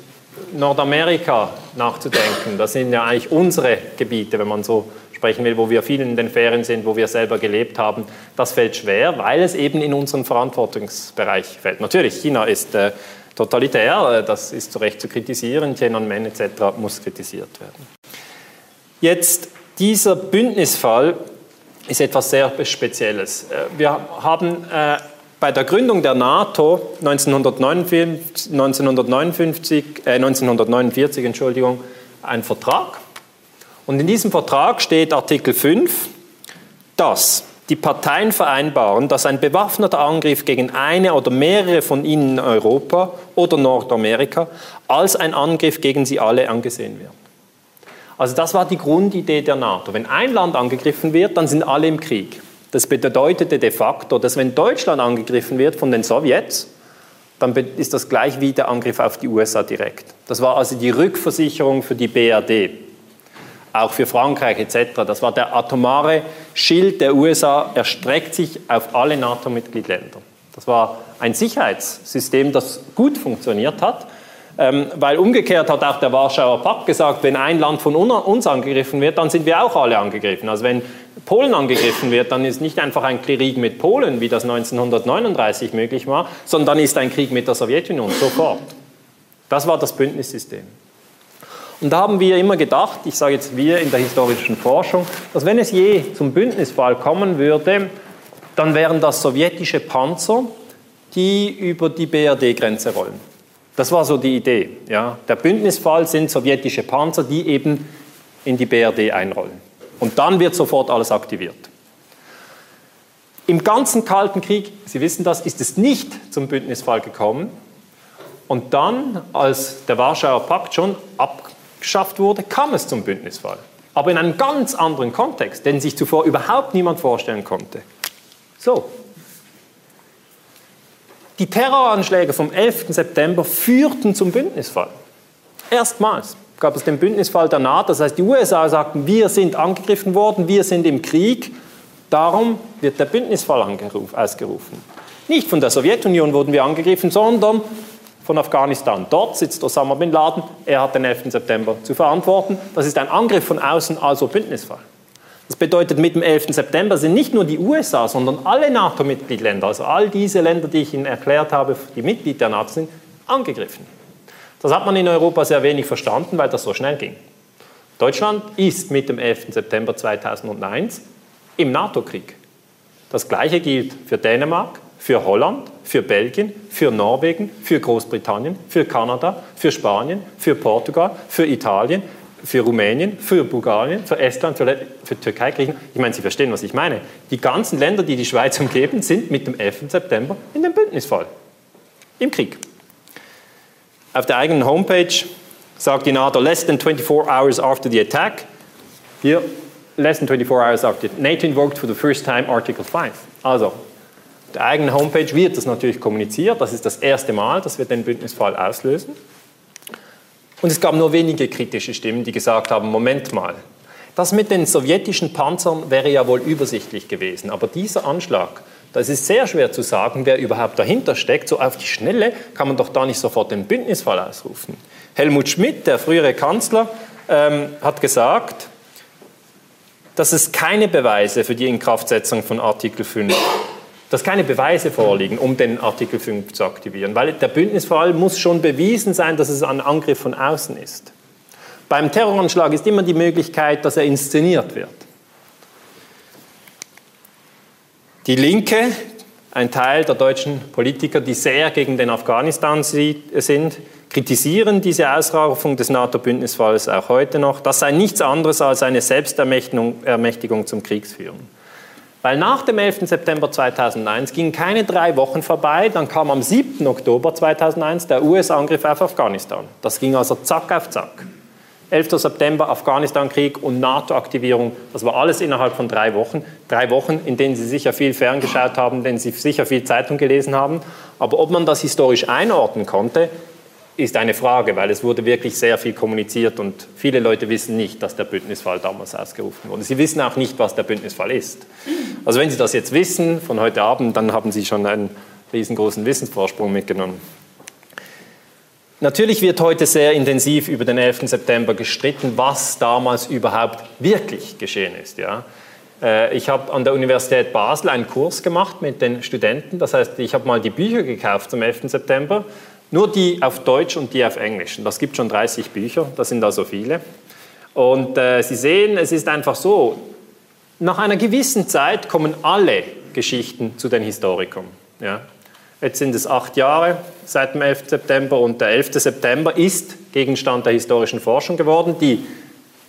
Nordamerika nachzudenken, das sind ja eigentlich unsere Gebiete, wenn man so sprechen will, wo wir viel in den Ferien sind, wo wir selber gelebt haben, das fällt schwer, weil es eben in unseren Verantwortungsbereich fällt. Natürlich, China ist äh, totalitär, äh, das ist zu Recht zu kritisieren, Tiananmen etc. muss kritisiert werden. Jetzt dieser Bündnisfall ist etwas sehr Spezielles. Äh, wir haben äh, bei der Gründung der NATO 1959, 1959 äh, 1949 Entschuldigung, einen Vertrag. Und in diesem Vertrag steht Artikel 5, dass die Parteien vereinbaren, dass ein bewaffneter Angriff gegen eine oder mehrere von ihnen in Europa oder Nordamerika als ein Angriff gegen sie alle angesehen wird. Also das war die Grundidee der NATO. Wenn ein Land angegriffen wird, dann sind alle im Krieg. Das bedeutete de facto, dass wenn Deutschland angegriffen wird von den Sowjets, dann ist das gleich wie der Angriff auf die USA direkt. Das war also die Rückversicherung für die BRD, auch für Frankreich etc. Das war der atomare Schild der USA, erstreckt sich auf alle NATO-Mitgliedsländer. Das war ein Sicherheitssystem, das gut funktioniert hat weil umgekehrt hat auch der Warschauer Pakt gesagt, wenn ein Land von uns angegriffen wird, dann sind wir auch alle angegriffen. Also wenn Polen angegriffen wird, dann ist nicht einfach ein Krieg mit Polen, wie das 1939 möglich war, sondern dann ist ein Krieg mit der Sowjetunion sofort. Das war das Bündnissystem. Und da haben wir immer gedacht, ich sage jetzt wir in der historischen Forschung, dass wenn es je zum Bündnisfall kommen würde, dann wären das sowjetische Panzer, die über die BRD-Grenze rollen. Das war so die Idee. Ja. Der Bündnisfall sind sowjetische Panzer, die eben in die BRD einrollen. Und dann wird sofort alles aktiviert. Im ganzen Kalten Krieg, Sie wissen das, ist es nicht zum Bündnisfall gekommen. Und dann, als der Warschauer Pakt schon abgeschafft wurde, kam es zum Bündnisfall. Aber in einem ganz anderen Kontext, den sich zuvor überhaupt niemand vorstellen konnte. So, die Terroranschläge vom 11. September führten zum Bündnisfall. Erstmals gab es den Bündnisfall der NATO. Das heißt, die USA sagten, wir sind angegriffen worden, wir sind im Krieg. Darum wird der Bündnisfall ausgerufen. Nicht von der Sowjetunion wurden wir angegriffen, sondern von Afghanistan. Dort sitzt Osama bin Laden. Er hat den 11. September zu verantworten. Das ist ein Angriff von außen, also Bündnisfall. Das bedeutet, mit dem 11. September sind nicht nur die USA, sondern alle NATO-Mitgliedsländer, also all diese Länder, die ich Ihnen erklärt habe, die Mitglied der NATO sind, angegriffen. Das hat man in Europa sehr wenig verstanden, weil das so schnell ging. Deutschland ist mit dem 11. September 2001 im NATO-Krieg. Das Gleiche gilt für Dänemark, für Holland, für Belgien, für Norwegen, für Großbritannien, für Kanada, für Spanien, für Portugal, für Italien, für Rumänien, für Bulgarien, für Estland, für, für Türkei, Griechenland. Ich meine, Sie verstehen, was ich meine. Die ganzen Länder, die die Schweiz umgeben, sind mit dem 11. September in dem Bündnisfall. Im Krieg. Auf der eigenen Homepage sagt die NATO, less than 24 hours after the attack, hier, less than 24 hours after, NATO invoked for the first time Article 5. Also, auf der eigenen Homepage wird das natürlich kommuniziert. Das ist das erste Mal, dass wir den Bündnisfall auslösen. Und es gab nur wenige kritische Stimmen, die gesagt haben, Moment mal, das mit den sowjetischen Panzern wäre ja wohl übersichtlich gewesen, aber dieser Anschlag, das ist sehr schwer zu sagen, wer überhaupt dahinter steckt. So auf die Schnelle kann man doch da nicht sofort den Bündnisfall ausrufen. Helmut Schmidt, der frühere Kanzler, ähm, hat gesagt, dass es keine Beweise für die Inkraftsetzung von Artikel 5 dass keine Beweise vorliegen, um den Artikel 5 zu aktivieren, weil der Bündnisfall muss schon bewiesen sein, dass es ein Angriff von außen ist. Beim Terroranschlag ist immer die Möglichkeit, dass er inszeniert wird. Die Linke, ein Teil der deutschen Politiker, die sehr gegen den Afghanistan sind, kritisieren diese Ausrufung des NATO-Bündnisfalls auch heute noch. Das sei nichts anderes als eine Selbstermächtigung zum Kriegsführen. Weil nach dem 11. September 2001 gingen keine drei Wochen vorbei, dann kam am 7. Oktober 2001 der US-Angriff auf Afghanistan. Das ging also zack auf zack. 11. September Afghanistan-Krieg und NATO-Aktivierung, das war alles innerhalb von drei Wochen. Drei Wochen, in denen Sie sicher viel ferngeschaut haben, in denen Sie sicher viel Zeitung gelesen haben. Aber ob man das historisch einordnen konnte, ist eine Frage, weil es wurde wirklich sehr viel kommuniziert und viele Leute wissen nicht, dass der Bündnisfall damals ausgerufen wurde. Sie wissen auch nicht, was der Bündnisfall ist. Also wenn Sie das jetzt wissen von heute Abend, dann haben Sie schon einen riesengroßen Wissensvorsprung mitgenommen. Natürlich wird heute sehr intensiv über den 11. September gestritten, was damals überhaupt wirklich geschehen ist. Ja? Äh, ich habe an der Universität Basel einen Kurs gemacht mit den Studenten. Das heißt, ich habe mal die Bücher gekauft zum 11. September nur die auf Deutsch und die auf Englisch. Und das gibt schon 30 Bücher, das sind da so viele. Und äh, Sie sehen, es ist einfach so, nach einer gewissen Zeit kommen alle Geschichten zu den Historikern. Ja. Jetzt sind es acht Jahre seit dem 11. September und der 11. September ist Gegenstand der historischen Forschung geworden. Die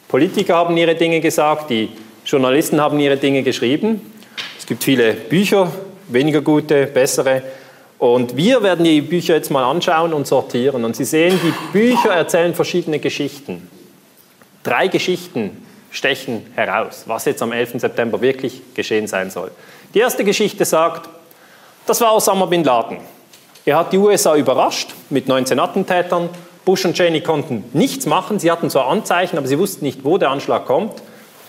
Politiker haben ihre Dinge gesagt, die Journalisten haben ihre Dinge geschrieben. Es gibt viele Bücher, weniger gute, bessere. Und wir werden die Bücher jetzt mal anschauen und sortieren. Und Sie sehen, die Bücher erzählen verschiedene Geschichten. Drei Geschichten stechen heraus, was jetzt am 11. September wirklich geschehen sein soll. Die erste Geschichte sagt, das war Osama bin Laden. Er hat die USA überrascht mit 19 Attentätern. Bush und Cheney konnten nichts machen. Sie hatten zwar Anzeichen, aber sie wussten nicht, wo der Anschlag kommt.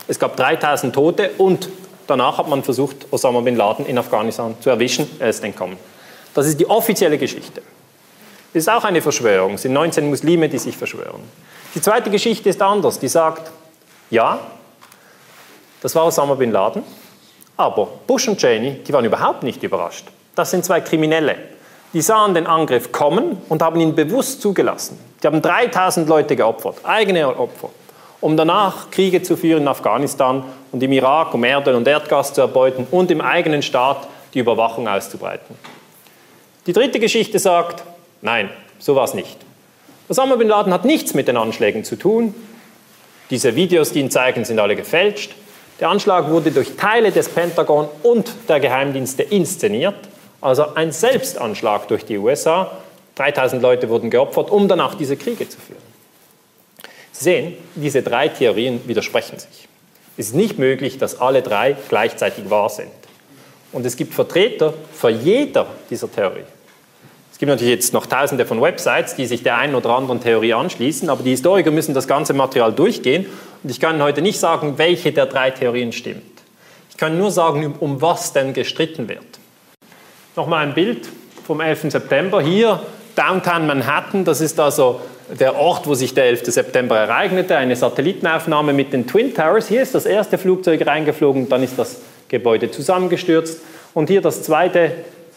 Es gab 3000 Tote und danach hat man versucht, Osama bin Laden in Afghanistan zu erwischen. Er ist entkommen. Das ist die offizielle Geschichte. Das ist auch eine Verschwörung. Es sind 19 Muslime, die sich verschwören. Die zweite Geschichte ist anders. Die sagt, ja, das war Osama bin Laden, aber Bush und Cheney, die waren überhaupt nicht überrascht. Das sind zwei Kriminelle. Die sahen den Angriff kommen und haben ihn bewusst zugelassen. Die haben 3000 Leute geopfert, eigene Opfer, um danach Kriege zu führen in Afghanistan und im Irak, um Erdöl und Erdgas zu erbeuten und im eigenen Staat die Überwachung auszubreiten. Die dritte Geschichte sagt, nein, so war es nicht. Osama bin Laden hat nichts mit den Anschlägen zu tun. Diese Videos, die ihn zeigen, sind alle gefälscht. Der Anschlag wurde durch Teile des Pentagon und der Geheimdienste inszeniert, also ein Selbstanschlag durch die USA. 3000 Leute wurden geopfert, um danach diese Kriege zu führen. Sie sehen, diese drei Theorien widersprechen sich. Es ist nicht möglich, dass alle drei gleichzeitig wahr sind. Und es gibt Vertreter für jeder dieser Theorie. Es gibt natürlich jetzt noch tausende von Websites, die sich der einen oder anderen Theorie anschließen, aber die Historiker müssen das ganze Material durchgehen. Und ich kann heute nicht sagen, welche der drei Theorien stimmt. Ich kann nur sagen, um was denn gestritten wird. Nochmal ein Bild vom 11. September. Hier Downtown Manhattan, das ist also der Ort, wo sich der 11. September ereignete, eine Satellitenaufnahme mit den Twin Towers. Hier ist das erste Flugzeug reingeflogen, dann ist das Gebäude zusammengestürzt. Und hier das zweite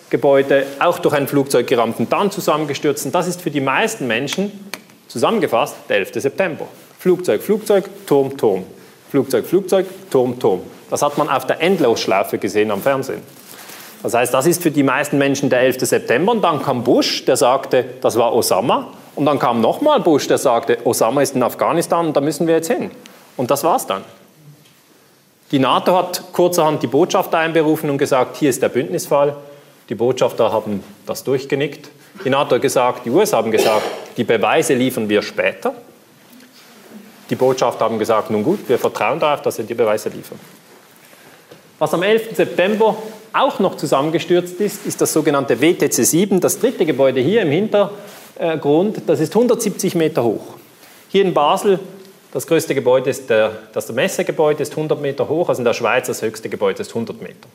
Gebäude, auch durch ein Flugzeug gerammt und dann zusammengestürzt. Und das ist für die meisten Menschen zusammengefasst der 11. September. Flugzeug, Flugzeug, Turm, Turm. Flugzeug, Flugzeug, Turm, Turm. Das hat man auf der Endlosschlaufe gesehen am Fernsehen. Das heißt, das ist für die meisten Menschen der 11. September. Und dann kam Bush, der sagte, das war Osama. Und dann kam nochmal Bush, der sagte, Osama ist in Afghanistan und da müssen wir jetzt hin. Und das war's dann. Die NATO hat kurzerhand die Botschafter einberufen und gesagt, hier ist der Bündnisfall. Die Botschafter haben das durchgenickt. Die NATO hat gesagt, die USA haben gesagt, die Beweise liefern wir später. Die Botschafter haben gesagt, nun gut, wir vertrauen darauf, dass sie die Beweise liefern. Was am 11. September auch noch zusammengestürzt ist, ist das sogenannte WTC 7, das dritte Gebäude hier im Hintergrund. Das ist 170 Meter hoch. Hier in Basel das größte Gebäude ist der, das Messegebäude, ist 100 Meter hoch, also in der Schweiz das höchste Gebäude ist 100 Meter.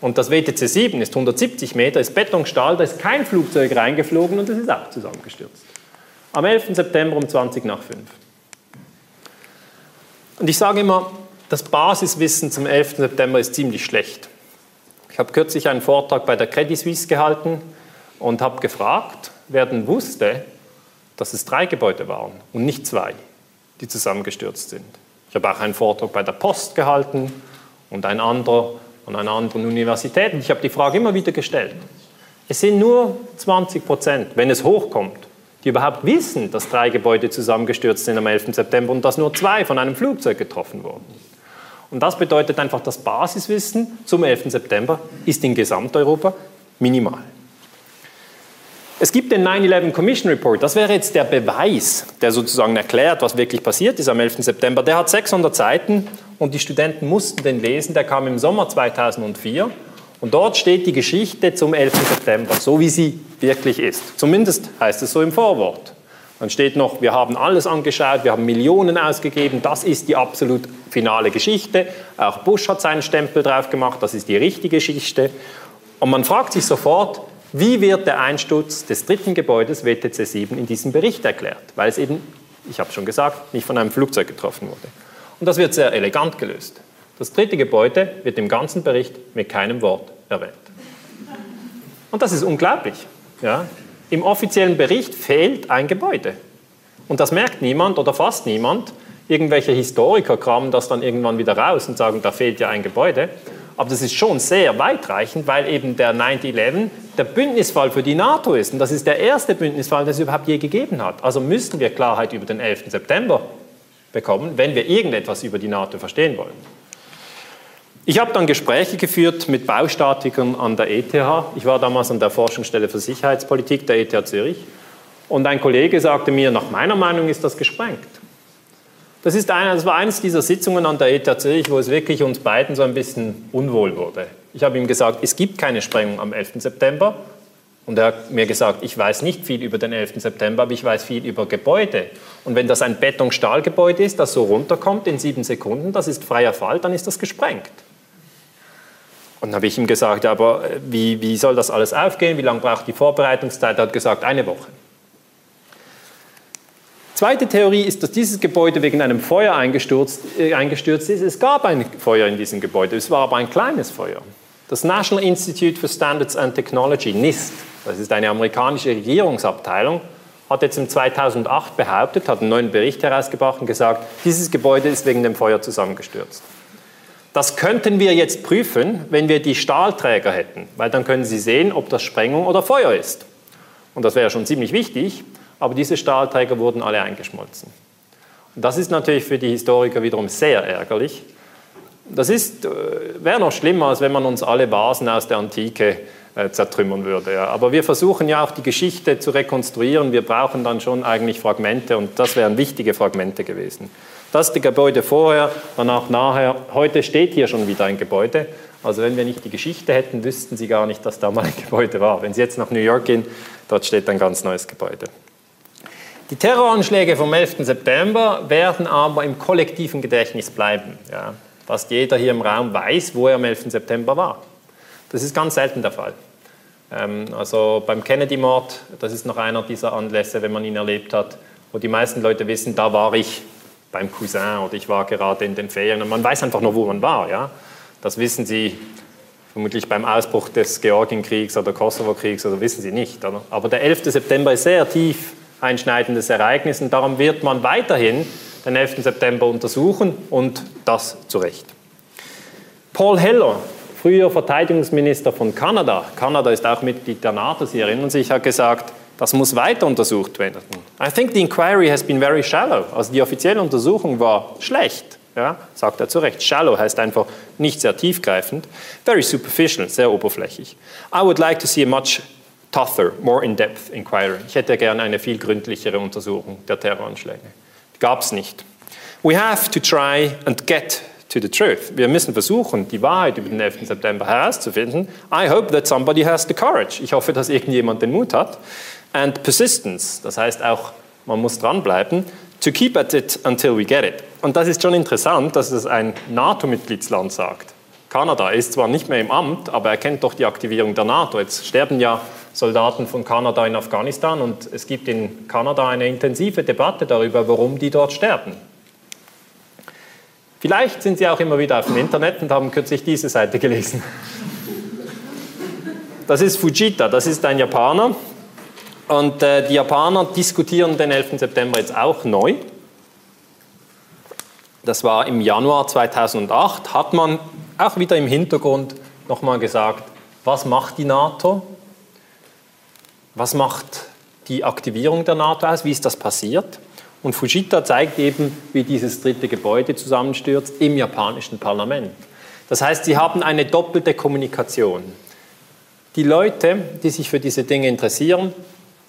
Und das WTC 7 ist 170 Meter, ist Betonstahl, da ist kein Flugzeug reingeflogen und es ist auch zusammengestürzt. Am 11. September um 20 nach 5. Und ich sage immer, das Basiswissen zum 11. September ist ziemlich schlecht. Ich habe kürzlich einen Vortrag bei der Credit Suisse gehalten und habe gefragt, wer denn wusste, dass es drei Gebäude waren und nicht zwei die zusammengestürzt sind. Ich habe auch einen Vortrag bei der Post gehalten und ein anderer an einer anderen Universität. Und ich habe die Frage immer wieder gestellt. Es sind nur 20 Prozent, wenn es hochkommt, die überhaupt wissen, dass drei Gebäude zusammengestürzt sind am 11. September und dass nur zwei von einem Flugzeug getroffen wurden. Und das bedeutet einfach, das Basiswissen zum 11. September ist in Gesamteuropa minimal. Es gibt den 9-11 Commission Report, das wäre jetzt der Beweis, der sozusagen erklärt, was wirklich passiert ist am 11. September. Der hat 600 Seiten und die Studenten mussten den lesen, der kam im Sommer 2004 und dort steht die Geschichte zum 11. September, so wie sie wirklich ist. Zumindest heißt es so im Vorwort. Dann steht noch, wir haben alles angeschaut, wir haben Millionen ausgegeben, das ist die absolut finale Geschichte. Auch Bush hat seinen Stempel drauf gemacht, das ist die richtige Geschichte. Und man fragt sich sofort, wie wird der Einsturz des dritten Gebäudes WTC 7 in diesem Bericht erklärt? Weil es eben, ich habe schon gesagt, nicht von einem Flugzeug getroffen wurde. Und das wird sehr elegant gelöst. Das dritte Gebäude wird im ganzen Bericht mit keinem Wort erwähnt. Und das ist unglaublich. Ja? Im offiziellen Bericht fehlt ein Gebäude. Und das merkt niemand oder fast niemand. Irgendwelche Historiker kramen das dann irgendwann wieder raus und sagen, da fehlt ja ein Gebäude. Aber das ist schon sehr weitreichend, weil eben der 9-11 der Bündnisfall für die NATO ist. Und das ist der erste Bündnisfall, den es überhaupt je gegeben hat. Also müssen wir Klarheit über den 11. September bekommen, wenn wir irgendetwas über die NATO verstehen wollen. Ich habe dann Gespräche geführt mit Baustatikern an der ETH. Ich war damals an der Forschungsstelle für Sicherheitspolitik der ETH Zürich. Und ein Kollege sagte mir, nach meiner Meinung ist das gesprengt. Das, ist eine, das war eines dieser Sitzungen an der ETH Zürich, wo es wirklich uns beiden so ein bisschen unwohl wurde. Ich habe ihm gesagt, es gibt keine Sprengung am 11. September. Und er hat mir gesagt, ich weiß nicht viel über den 11. September, aber ich weiß viel über Gebäude. Und wenn das ein Beton-Stahlgebäude ist, das so runterkommt in sieben Sekunden, das ist freier Fall, dann ist das gesprengt. Und dann habe ich ihm gesagt, aber äh, wie, wie soll das alles aufgehen? Wie lange braucht die Vorbereitungszeit? Er hat gesagt, eine Woche. Zweite Theorie ist, dass dieses Gebäude wegen einem Feuer eingestürzt, äh, eingestürzt ist. Es gab ein Feuer in diesem Gebäude, es war aber ein kleines Feuer. Das National Institute for Standards and Technology, NIST, das ist eine amerikanische Regierungsabteilung, hat jetzt im 2008 behauptet, hat einen neuen Bericht herausgebracht und gesagt, dieses Gebäude ist wegen dem Feuer zusammengestürzt. Das könnten wir jetzt prüfen, wenn wir die Stahlträger hätten, weil dann können Sie sehen, ob das Sprengung oder Feuer ist. Und das wäre schon ziemlich wichtig, aber diese Stahlträger wurden alle eingeschmolzen. Und das ist natürlich für die Historiker wiederum sehr ärgerlich. Das äh, wäre noch schlimmer, als wenn man uns alle Vasen aus der Antike äh, zertrümmern würde. Ja. Aber wir versuchen ja auch die Geschichte zu rekonstruieren. Wir brauchen dann schon eigentlich Fragmente und das wären wichtige Fragmente gewesen. Das ist das Gebäude vorher, danach nachher. Heute steht hier schon wieder ein Gebäude. Also wenn wir nicht die Geschichte hätten, wüssten Sie gar nicht, dass da mal ein Gebäude war. Wenn Sie jetzt nach New York gehen, dort steht ein ganz neues Gebäude. Die Terroranschläge vom 11. September werden aber im kollektiven Gedächtnis bleiben. Ja. Fast jeder hier im Raum weiß, wo er am 11. September war. Das ist ganz selten der Fall. Ähm, also beim Kennedy-Mord, das ist noch einer dieser Anlässe, wenn man ihn erlebt hat, wo die meisten Leute wissen, da war ich beim Cousin oder ich war gerade in den Ferien und man weiß einfach nur, wo man war. Ja? Das wissen Sie vermutlich beim Ausbruch des Georgienkriegs oder Kosovo-Kriegs oder wissen Sie nicht. Oder? Aber der 11. September ist sehr tief einschneidendes Ereignis und darum wird man weiterhin den 11. September untersuchen und das zu Recht. Paul Heller, früher Verteidigungsminister von Kanada, Kanada ist auch Mitglied der NATO, Sie erinnern sich, hat gesagt, das muss weiter untersucht werden. I think the inquiry has been very shallow. Also die offizielle Untersuchung war schlecht, ja, sagt er zu Recht. Shallow heißt einfach nicht sehr tiefgreifend. Very superficial, sehr oberflächlich. I would like to see a much tougher, more in-depth inquiry. Ich hätte gerne eine viel gründlichere Untersuchung der Terroranschläge. Gab es nicht. We have to try and get to the truth. Wir müssen versuchen, die Wahrheit über den 11. September herauszufinden. I hope that somebody has the courage. Ich hoffe, dass irgendjemand den Mut hat and persistence, das heißt auch, man muss dranbleiben, to keep at it until we get it. Und das ist schon interessant, dass es ein NATO-Mitgliedsland sagt. Kanada ist zwar nicht mehr im Amt, aber er kennt doch die Aktivierung der NATO. Jetzt sterben ja Soldaten von Kanada in Afghanistan und es gibt in Kanada eine intensive Debatte darüber, warum die dort sterben. Vielleicht sind Sie auch immer wieder auf dem Internet und haben kürzlich diese Seite gelesen. Das ist Fujita, das ist ein Japaner, und äh, die Japaner diskutieren den 11. September jetzt auch neu. Das war im Januar 2008, hat man auch wieder im Hintergrund nochmal gesagt, was macht die NATO? Was macht die Aktivierung der NATO aus? Wie ist das passiert? Und Fujita zeigt eben, wie dieses dritte Gebäude zusammenstürzt im japanischen Parlament. Das heißt, sie haben eine doppelte Kommunikation. Die Leute, die sich für diese Dinge interessieren,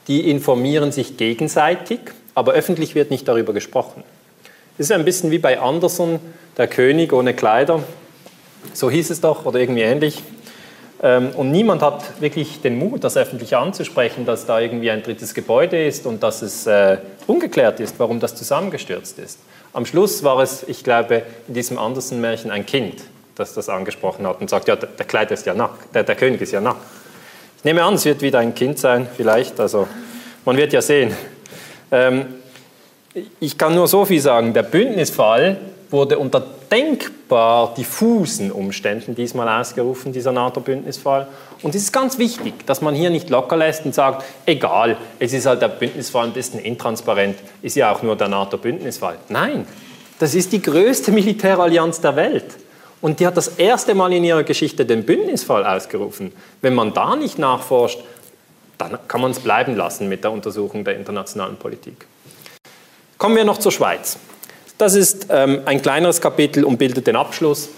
die informieren sich gegenseitig, aber öffentlich wird nicht darüber gesprochen. Es ist ein bisschen wie bei Anderson, der König ohne Kleider. So hieß es doch oder irgendwie ähnlich. Ähm, und niemand hat wirklich den Mut, das öffentlich anzusprechen, dass da irgendwie ein drittes Gebäude ist und dass es äh, ungeklärt ist, warum das zusammengestürzt ist. Am Schluss war es, ich glaube, in diesem Andersen-Märchen ein Kind, das das angesprochen hat und sagt, ja, der, Kleid ist ja nackt, der, der König ist ja nackt. Ich nehme an, es wird wieder ein Kind sein, vielleicht, also man wird ja sehen. Ähm, ich kann nur so viel sagen, der Bündnisfall wurde unter denkbar diffusen Umständen diesmal ausgerufen, dieser NATO-Bündnisfall. Und es ist ganz wichtig, dass man hier nicht locker lässt und sagt, egal, es ist halt der Bündnisfall ein bisschen intransparent, ist ja auch nur der NATO-Bündnisfall. Nein, das ist die größte Militärallianz der Welt. Und die hat das erste Mal in ihrer Geschichte den Bündnisfall ausgerufen. Wenn man da nicht nachforscht, dann kann man es bleiben lassen mit der Untersuchung der internationalen Politik. Kommen wir noch zur Schweiz. Das ist ähm, ein kleineres Kapitel und bildet den Abschluss.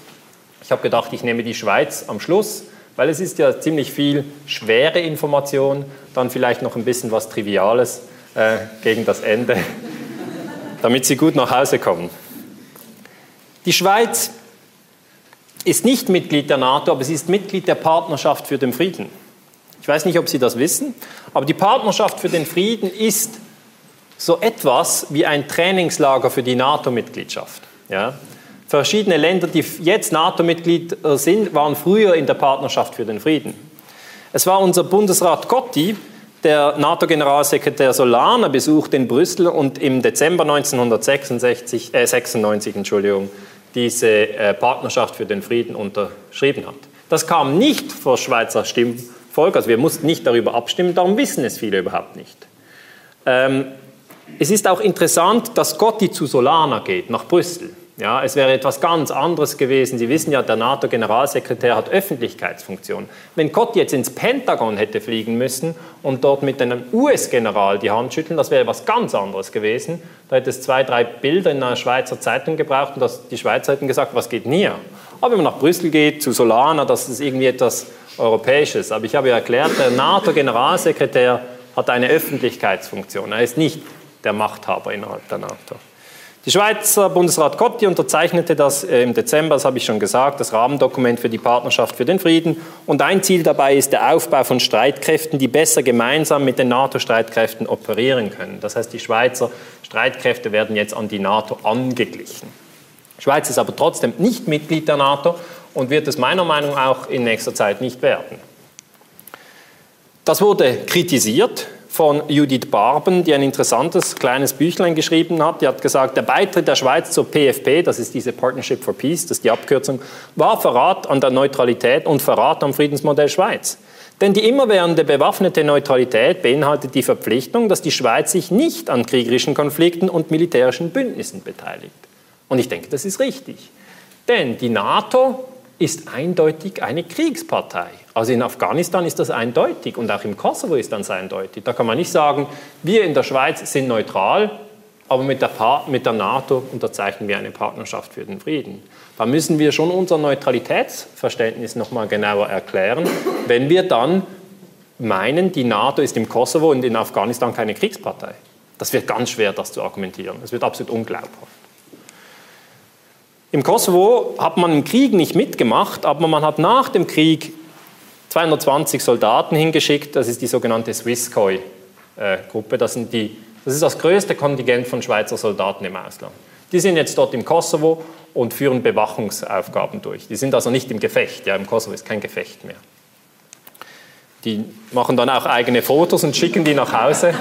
Ich habe gedacht, ich nehme die Schweiz am Schluss, weil es ist ja ziemlich viel schwere Information, dann vielleicht noch ein bisschen was Triviales äh, gegen das Ende, <laughs> damit Sie gut nach Hause kommen. Die Schweiz ist nicht Mitglied der NATO, aber sie ist Mitglied der Partnerschaft für den Frieden. Ich weiß nicht, ob Sie das wissen, aber die Partnerschaft für den Frieden ist so etwas wie ein Trainingslager für die NATO-Mitgliedschaft. Ja? Verschiedene Länder, die jetzt NATO-Mitglied äh, sind, waren früher in der Partnerschaft für den Frieden. Es war unser Bundesrat Gotti, der NATO-Generalsekretär Solana besucht in Brüssel und im Dezember 1996, äh, 96, Entschuldigung, diese äh, Partnerschaft für den Frieden unterschrieben hat. Das kam nicht vor Schweizer Stimmvolk, also wir mussten nicht darüber abstimmen, darum wissen es viele überhaupt nicht. Ähm, es ist auch interessant, dass Gotti zu Solana geht, nach Brüssel. Ja, es wäre etwas ganz anderes gewesen. Sie wissen ja, der NATO-Generalsekretär hat Öffentlichkeitsfunktion. Wenn Gotti jetzt ins Pentagon hätte fliegen müssen und dort mit einem US-General die Hand schütteln, das wäre etwas ganz anderes gewesen. Da hätte es zwei, drei Bilder in einer Schweizer Zeitung gebraucht und das, die Schweizer hätten gesagt, was geht denn hier? Aber wenn man nach Brüssel geht, zu Solana, das ist irgendwie etwas Europäisches. Aber ich habe ja erklärt, der NATO-Generalsekretär hat eine Öffentlichkeitsfunktion. Er ist nicht der Machthaber innerhalb der NATO. Die Schweizer Bundesrat Gotti unterzeichnete das äh, im Dezember, das habe ich schon gesagt, das Rahmendokument für die Partnerschaft für den Frieden. Und ein Ziel dabei ist der Aufbau von Streitkräften, die besser gemeinsam mit den NATO-Streitkräften operieren können. Das heißt, die Schweizer Streitkräfte werden jetzt an die NATO angeglichen. Die Schweiz ist aber trotzdem nicht Mitglied der NATO und wird es meiner Meinung nach auch in nächster Zeit nicht werden. Das wurde kritisiert von Judith Barben, die ein interessantes kleines Büchlein geschrieben hat. Die hat gesagt, der Beitritt der Schweiz zur PFP, das ist diese Partnership for Peace, das ist die Abkürzung, war Verrat an der Neutralität und Verrat am Friedensmodell Schweiz. Denn die immerwährende bewaffnete Neutralität beinhaltet die Verpflichtung, dass die Schweiz sich nicht an kriegerischen Konflikten und militärischen Bündnissen beteiligt. Und ich denke, das ist richtig. Denn die NATO ist eindeutig eine Kriegspartei. Also in Afghanistan ist das eindeutig und auch im Kosovo ist das eindeutig. Da kann man nicht sagen, wir in der Schweiz sind neutral, aber mit der, mit der NATO unterzeichnen wir eine Partnerschaft für den Frieden. Da müssen wir schon unser Neutralitätsverständnis noch mal genauer erklären, wenn wir dann meinen, die NATO ist im Kosovo und in Afghanistan keine Kriegspartei. Das wird ganz schwer, das zu argumentieren. Das wird absolut unglaubhaft. Im Kosovo hat man im Krieg nicht mitgemacht, aber man hat nach dem Krieg 220 Soldaten hingeschickt. Das ist die sogenannte Swisscoi-Gruppe. Das, das ist das größte Kontingent von Schweizer Soldaten im Ausland. Die sind jetzt dort im Kosovo und führen Bewachungsaufgaben durch. Die sind also nicht im Gefecht. Ja, Im Kosovo ist kein Gefecht mehr. Die machen dann auch eigene Fotos und schicken die nach Hause.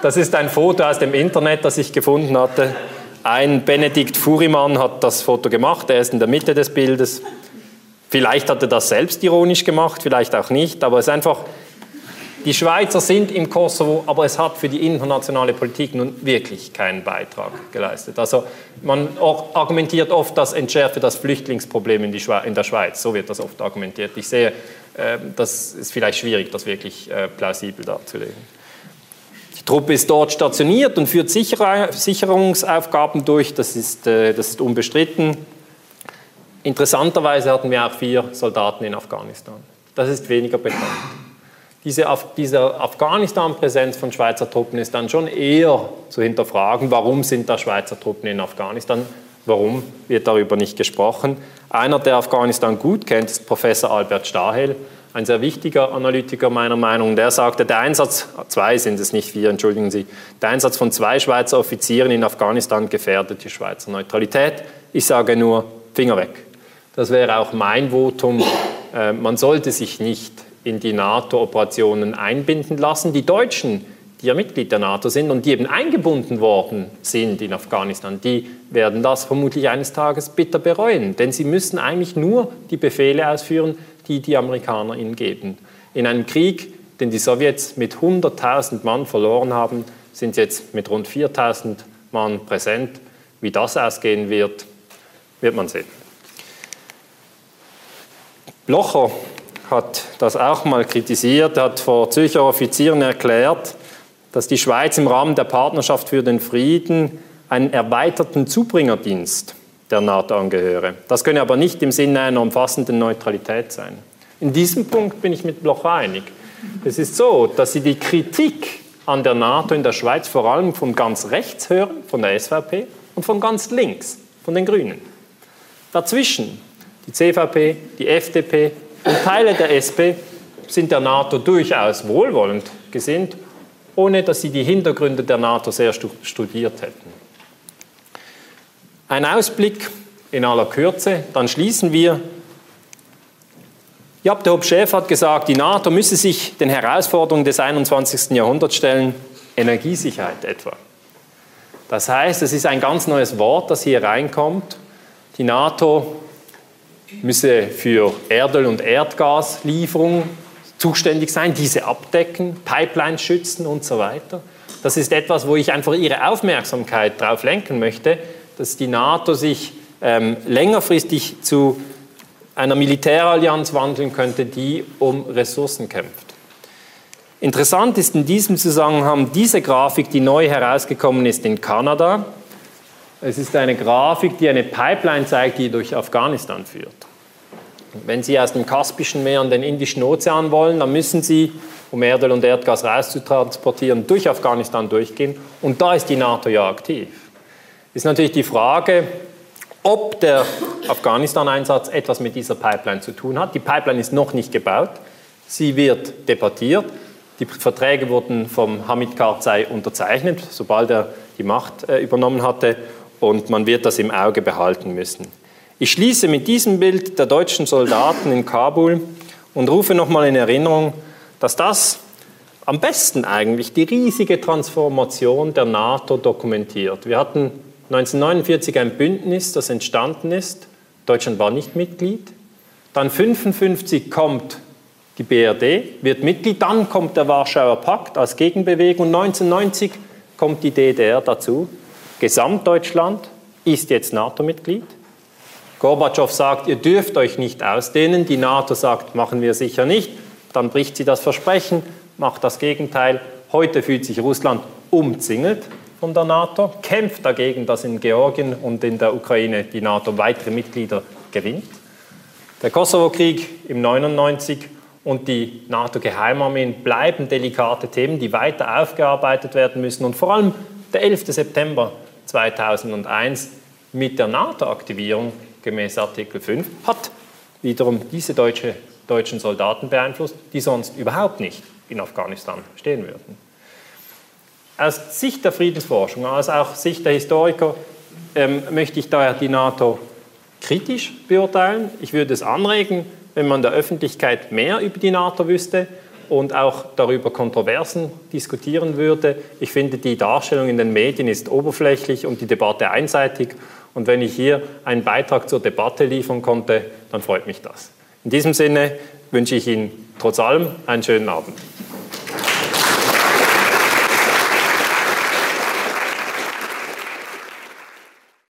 Das ist ein Foto aus dem Internet, das ich gefunden hatte. Ein Benedikt Furimann hat das Foto gemacht, er ist in der Mitte des Bildes. Vielleicht hat er das selbst ironisch gemacht, vielleicht auch nicht, aber es ist einfach, die Schweizer sind im Kosovo, aber es hat für die internationale Politik nun wirklich keinen Beitrag geleistet. Also man argumentiert oft, das entschärfe das Flüchtlingsproblem in, in, der Schweiz. So wird das oft argumentiert. Ich sehe, äh, das ist vielleicht schwierig, das wirklich äh, plausibel darzulegen. Die Truppe ist dort stationiert und führt Sicherungsaufgaben durch, das ist, äh, das ist unbestritten. Interessanterweise hatten wir auch vier Soldaten in Afghanistan. Das ist weniger bekannt. Diese, diese Afghanistan-Präsenz von Schweizer Truppen ist dann schon eher zu hinterfragen, warum sind da Schweizer Truppen in Afghanistan, warum wird darüber nicht gesprochen. Einer, der Afghanistan gut kennt, ist Professor Albert Stahel, ein sehr wichtiger Analytiker meiner Meinung. Der sagte, der Einsatz, zwei sind es nicht vier, entschuldigen Sie, der Einsatz von zwei Schweizer Offizieren in Afghanistan gefährdet die Schweizer Neutralität. Ich sage nur, Finger weg. Das wäre auch mein Votum. Äh, man sollte sich nicht in die NATO-Operationen einbinden lassen. Die Deutschen, die ja Mitglied der NATO sind und die eben eingebunden worden sind in Afghanistan, die werden das vermutlich eines Tages bitter bereuen, denn sie müssen eigentlich nur die Befehle ausführen, die die Amerikaner ihnen geben. In einem Krieg, den die Sowjets mit 100.000 Mann verloren haben, sind sie jetzt mit rund 4.000 Mann präsent. Wie das ausgehen wird, wird man sehen. Blocher hat das auch mal kritisiert, hat vor Zürcher Offizieren erklärt, dass die Schweiz im Rahmen der Partnerschaft für den Frieden einen erweiterten Zubringerdienst der NATO angehöre. Das könne aber nicht im Sinne einer umfassenden Neutralität sein. In diesem Punkt bin ich mit Blocher einig. Es ist so, dass Sie die Kritik an der NATO in der Schweiz vor allem von ganz rechts hören, von der SVP, und von ganz links, von den Grünen. Dazwischen die CVP, die FDP, und Teile der SP sind der NATO durchaus wohlwollend gesinnt, ohne dass sie die Hintergründe der NATO sehr studiert hätten. Ein Ausblick in aller Kürze, dann schließen wir. Jab der Chef hat gesagt, die NATO müsse sich den Herausforderungen des 21. Jahrhunderts stellen, Energiesicherheit etwa. Das heißt, es ist ein ganz neues Wort, das hier reinkommt. Die NATO müsse für Erdöl- und Erdgaslieferungen zuständig sein, diese abdecken, Pipelines schützen und so weiter. Das ist etwas, wo ich einfach Ihre Aufmerksamkeit darauf lenken möchte, dass die NATO sich ähm, längerfristig zu einer Militärallianz wandeln könnte, die um Ressourcen kämpft. Interessant ist in diesem Zusammenhang diese Grafik, die neu herausgekommen ist in Kanada. Es ist eine Grafik, die eine Pipeline zeigt, die durch Afghanistan führt. Wenn Sie aus dem Kaspischen Meer und den Indischen Ozean wollen, dann müssen Sie, um Erdöl und Erdgas rauszutransportieren, durch Afghanistan durchgehen. Und da ist die NATO ja aktiv. Ist natürlich die Frage, ob der Afghanistan-Einsatz etwas mit dieser Pipeline zu tun hat. Die Pipeline ist noch nicht gebaut. Sie wird debattiert. Die Verträge wurden vom Hamid Karzai unterzeichnet, sobald er die Macht äh, übernommen hatte und man wird das im Auge behalten müssen. Ich schließe mit diesem Bild der deutschen Soldaten in Kabul und rufe nochmal in Erinnerung, dass das am besten eigentlich die riesige Transformation der NATO dokumentiert. Wir hatten 1949 ein Bündnis, das entstanden ist. Deutschland war nicht Mitglied. Dann 1955 kommt die BRD, wird Mitglied. Dann kommt der Warschauer Pakt als Gegenbewegung. 1990 kommt die DDR dazu. Gesamtdeutschland ist jetzt NATO-Mitglied. Gorbatschow sagt, ihr dürft euch nicht ausdehnen. Die NATO sagt, machen wir sicher nicht. Dann bricht sie das Versprechen, macht das Gegenteil. Heute fühlt sich Russland umzingelt von der NATO, kämpft dagegen, dass in Georgien und in der Ukraine die NATO weitere Mitglieder gewinnt. Der Kosovo-Krieg im 99 und die NATO-Geheimarmeen bleiben delikate Themen, die weiter aufgearbeitet werden müssen. Und vor allem der 11. September 2001 mit der NATO-Aktivierung gemäß Artikel 5 hat wiederum diese deutsche, deutschen Soldaten beeinflusst, die sonst überhaupt nicht in Afghanistan stehen würden. Aus Sicht der Friedensforschung, aus auch Sicht der Historiker, ähm, möchte ich daher die NATO kritisch beurteilen. Ich würde es anregen, wenn man der Öffentlichkeit mehr über die NATO wüsste und auch darüber Kontroversen diskutieren würde. Ich finde, die Darstellung in den Medien ist oberflächlich und die Debatte einseitig. Und wenn ich hier einen Beitrag zur Debatte liefern konnte, dann freut mich das. In diesem Sinne wünsche ich Ihnen trotz allem einen schönen Abend.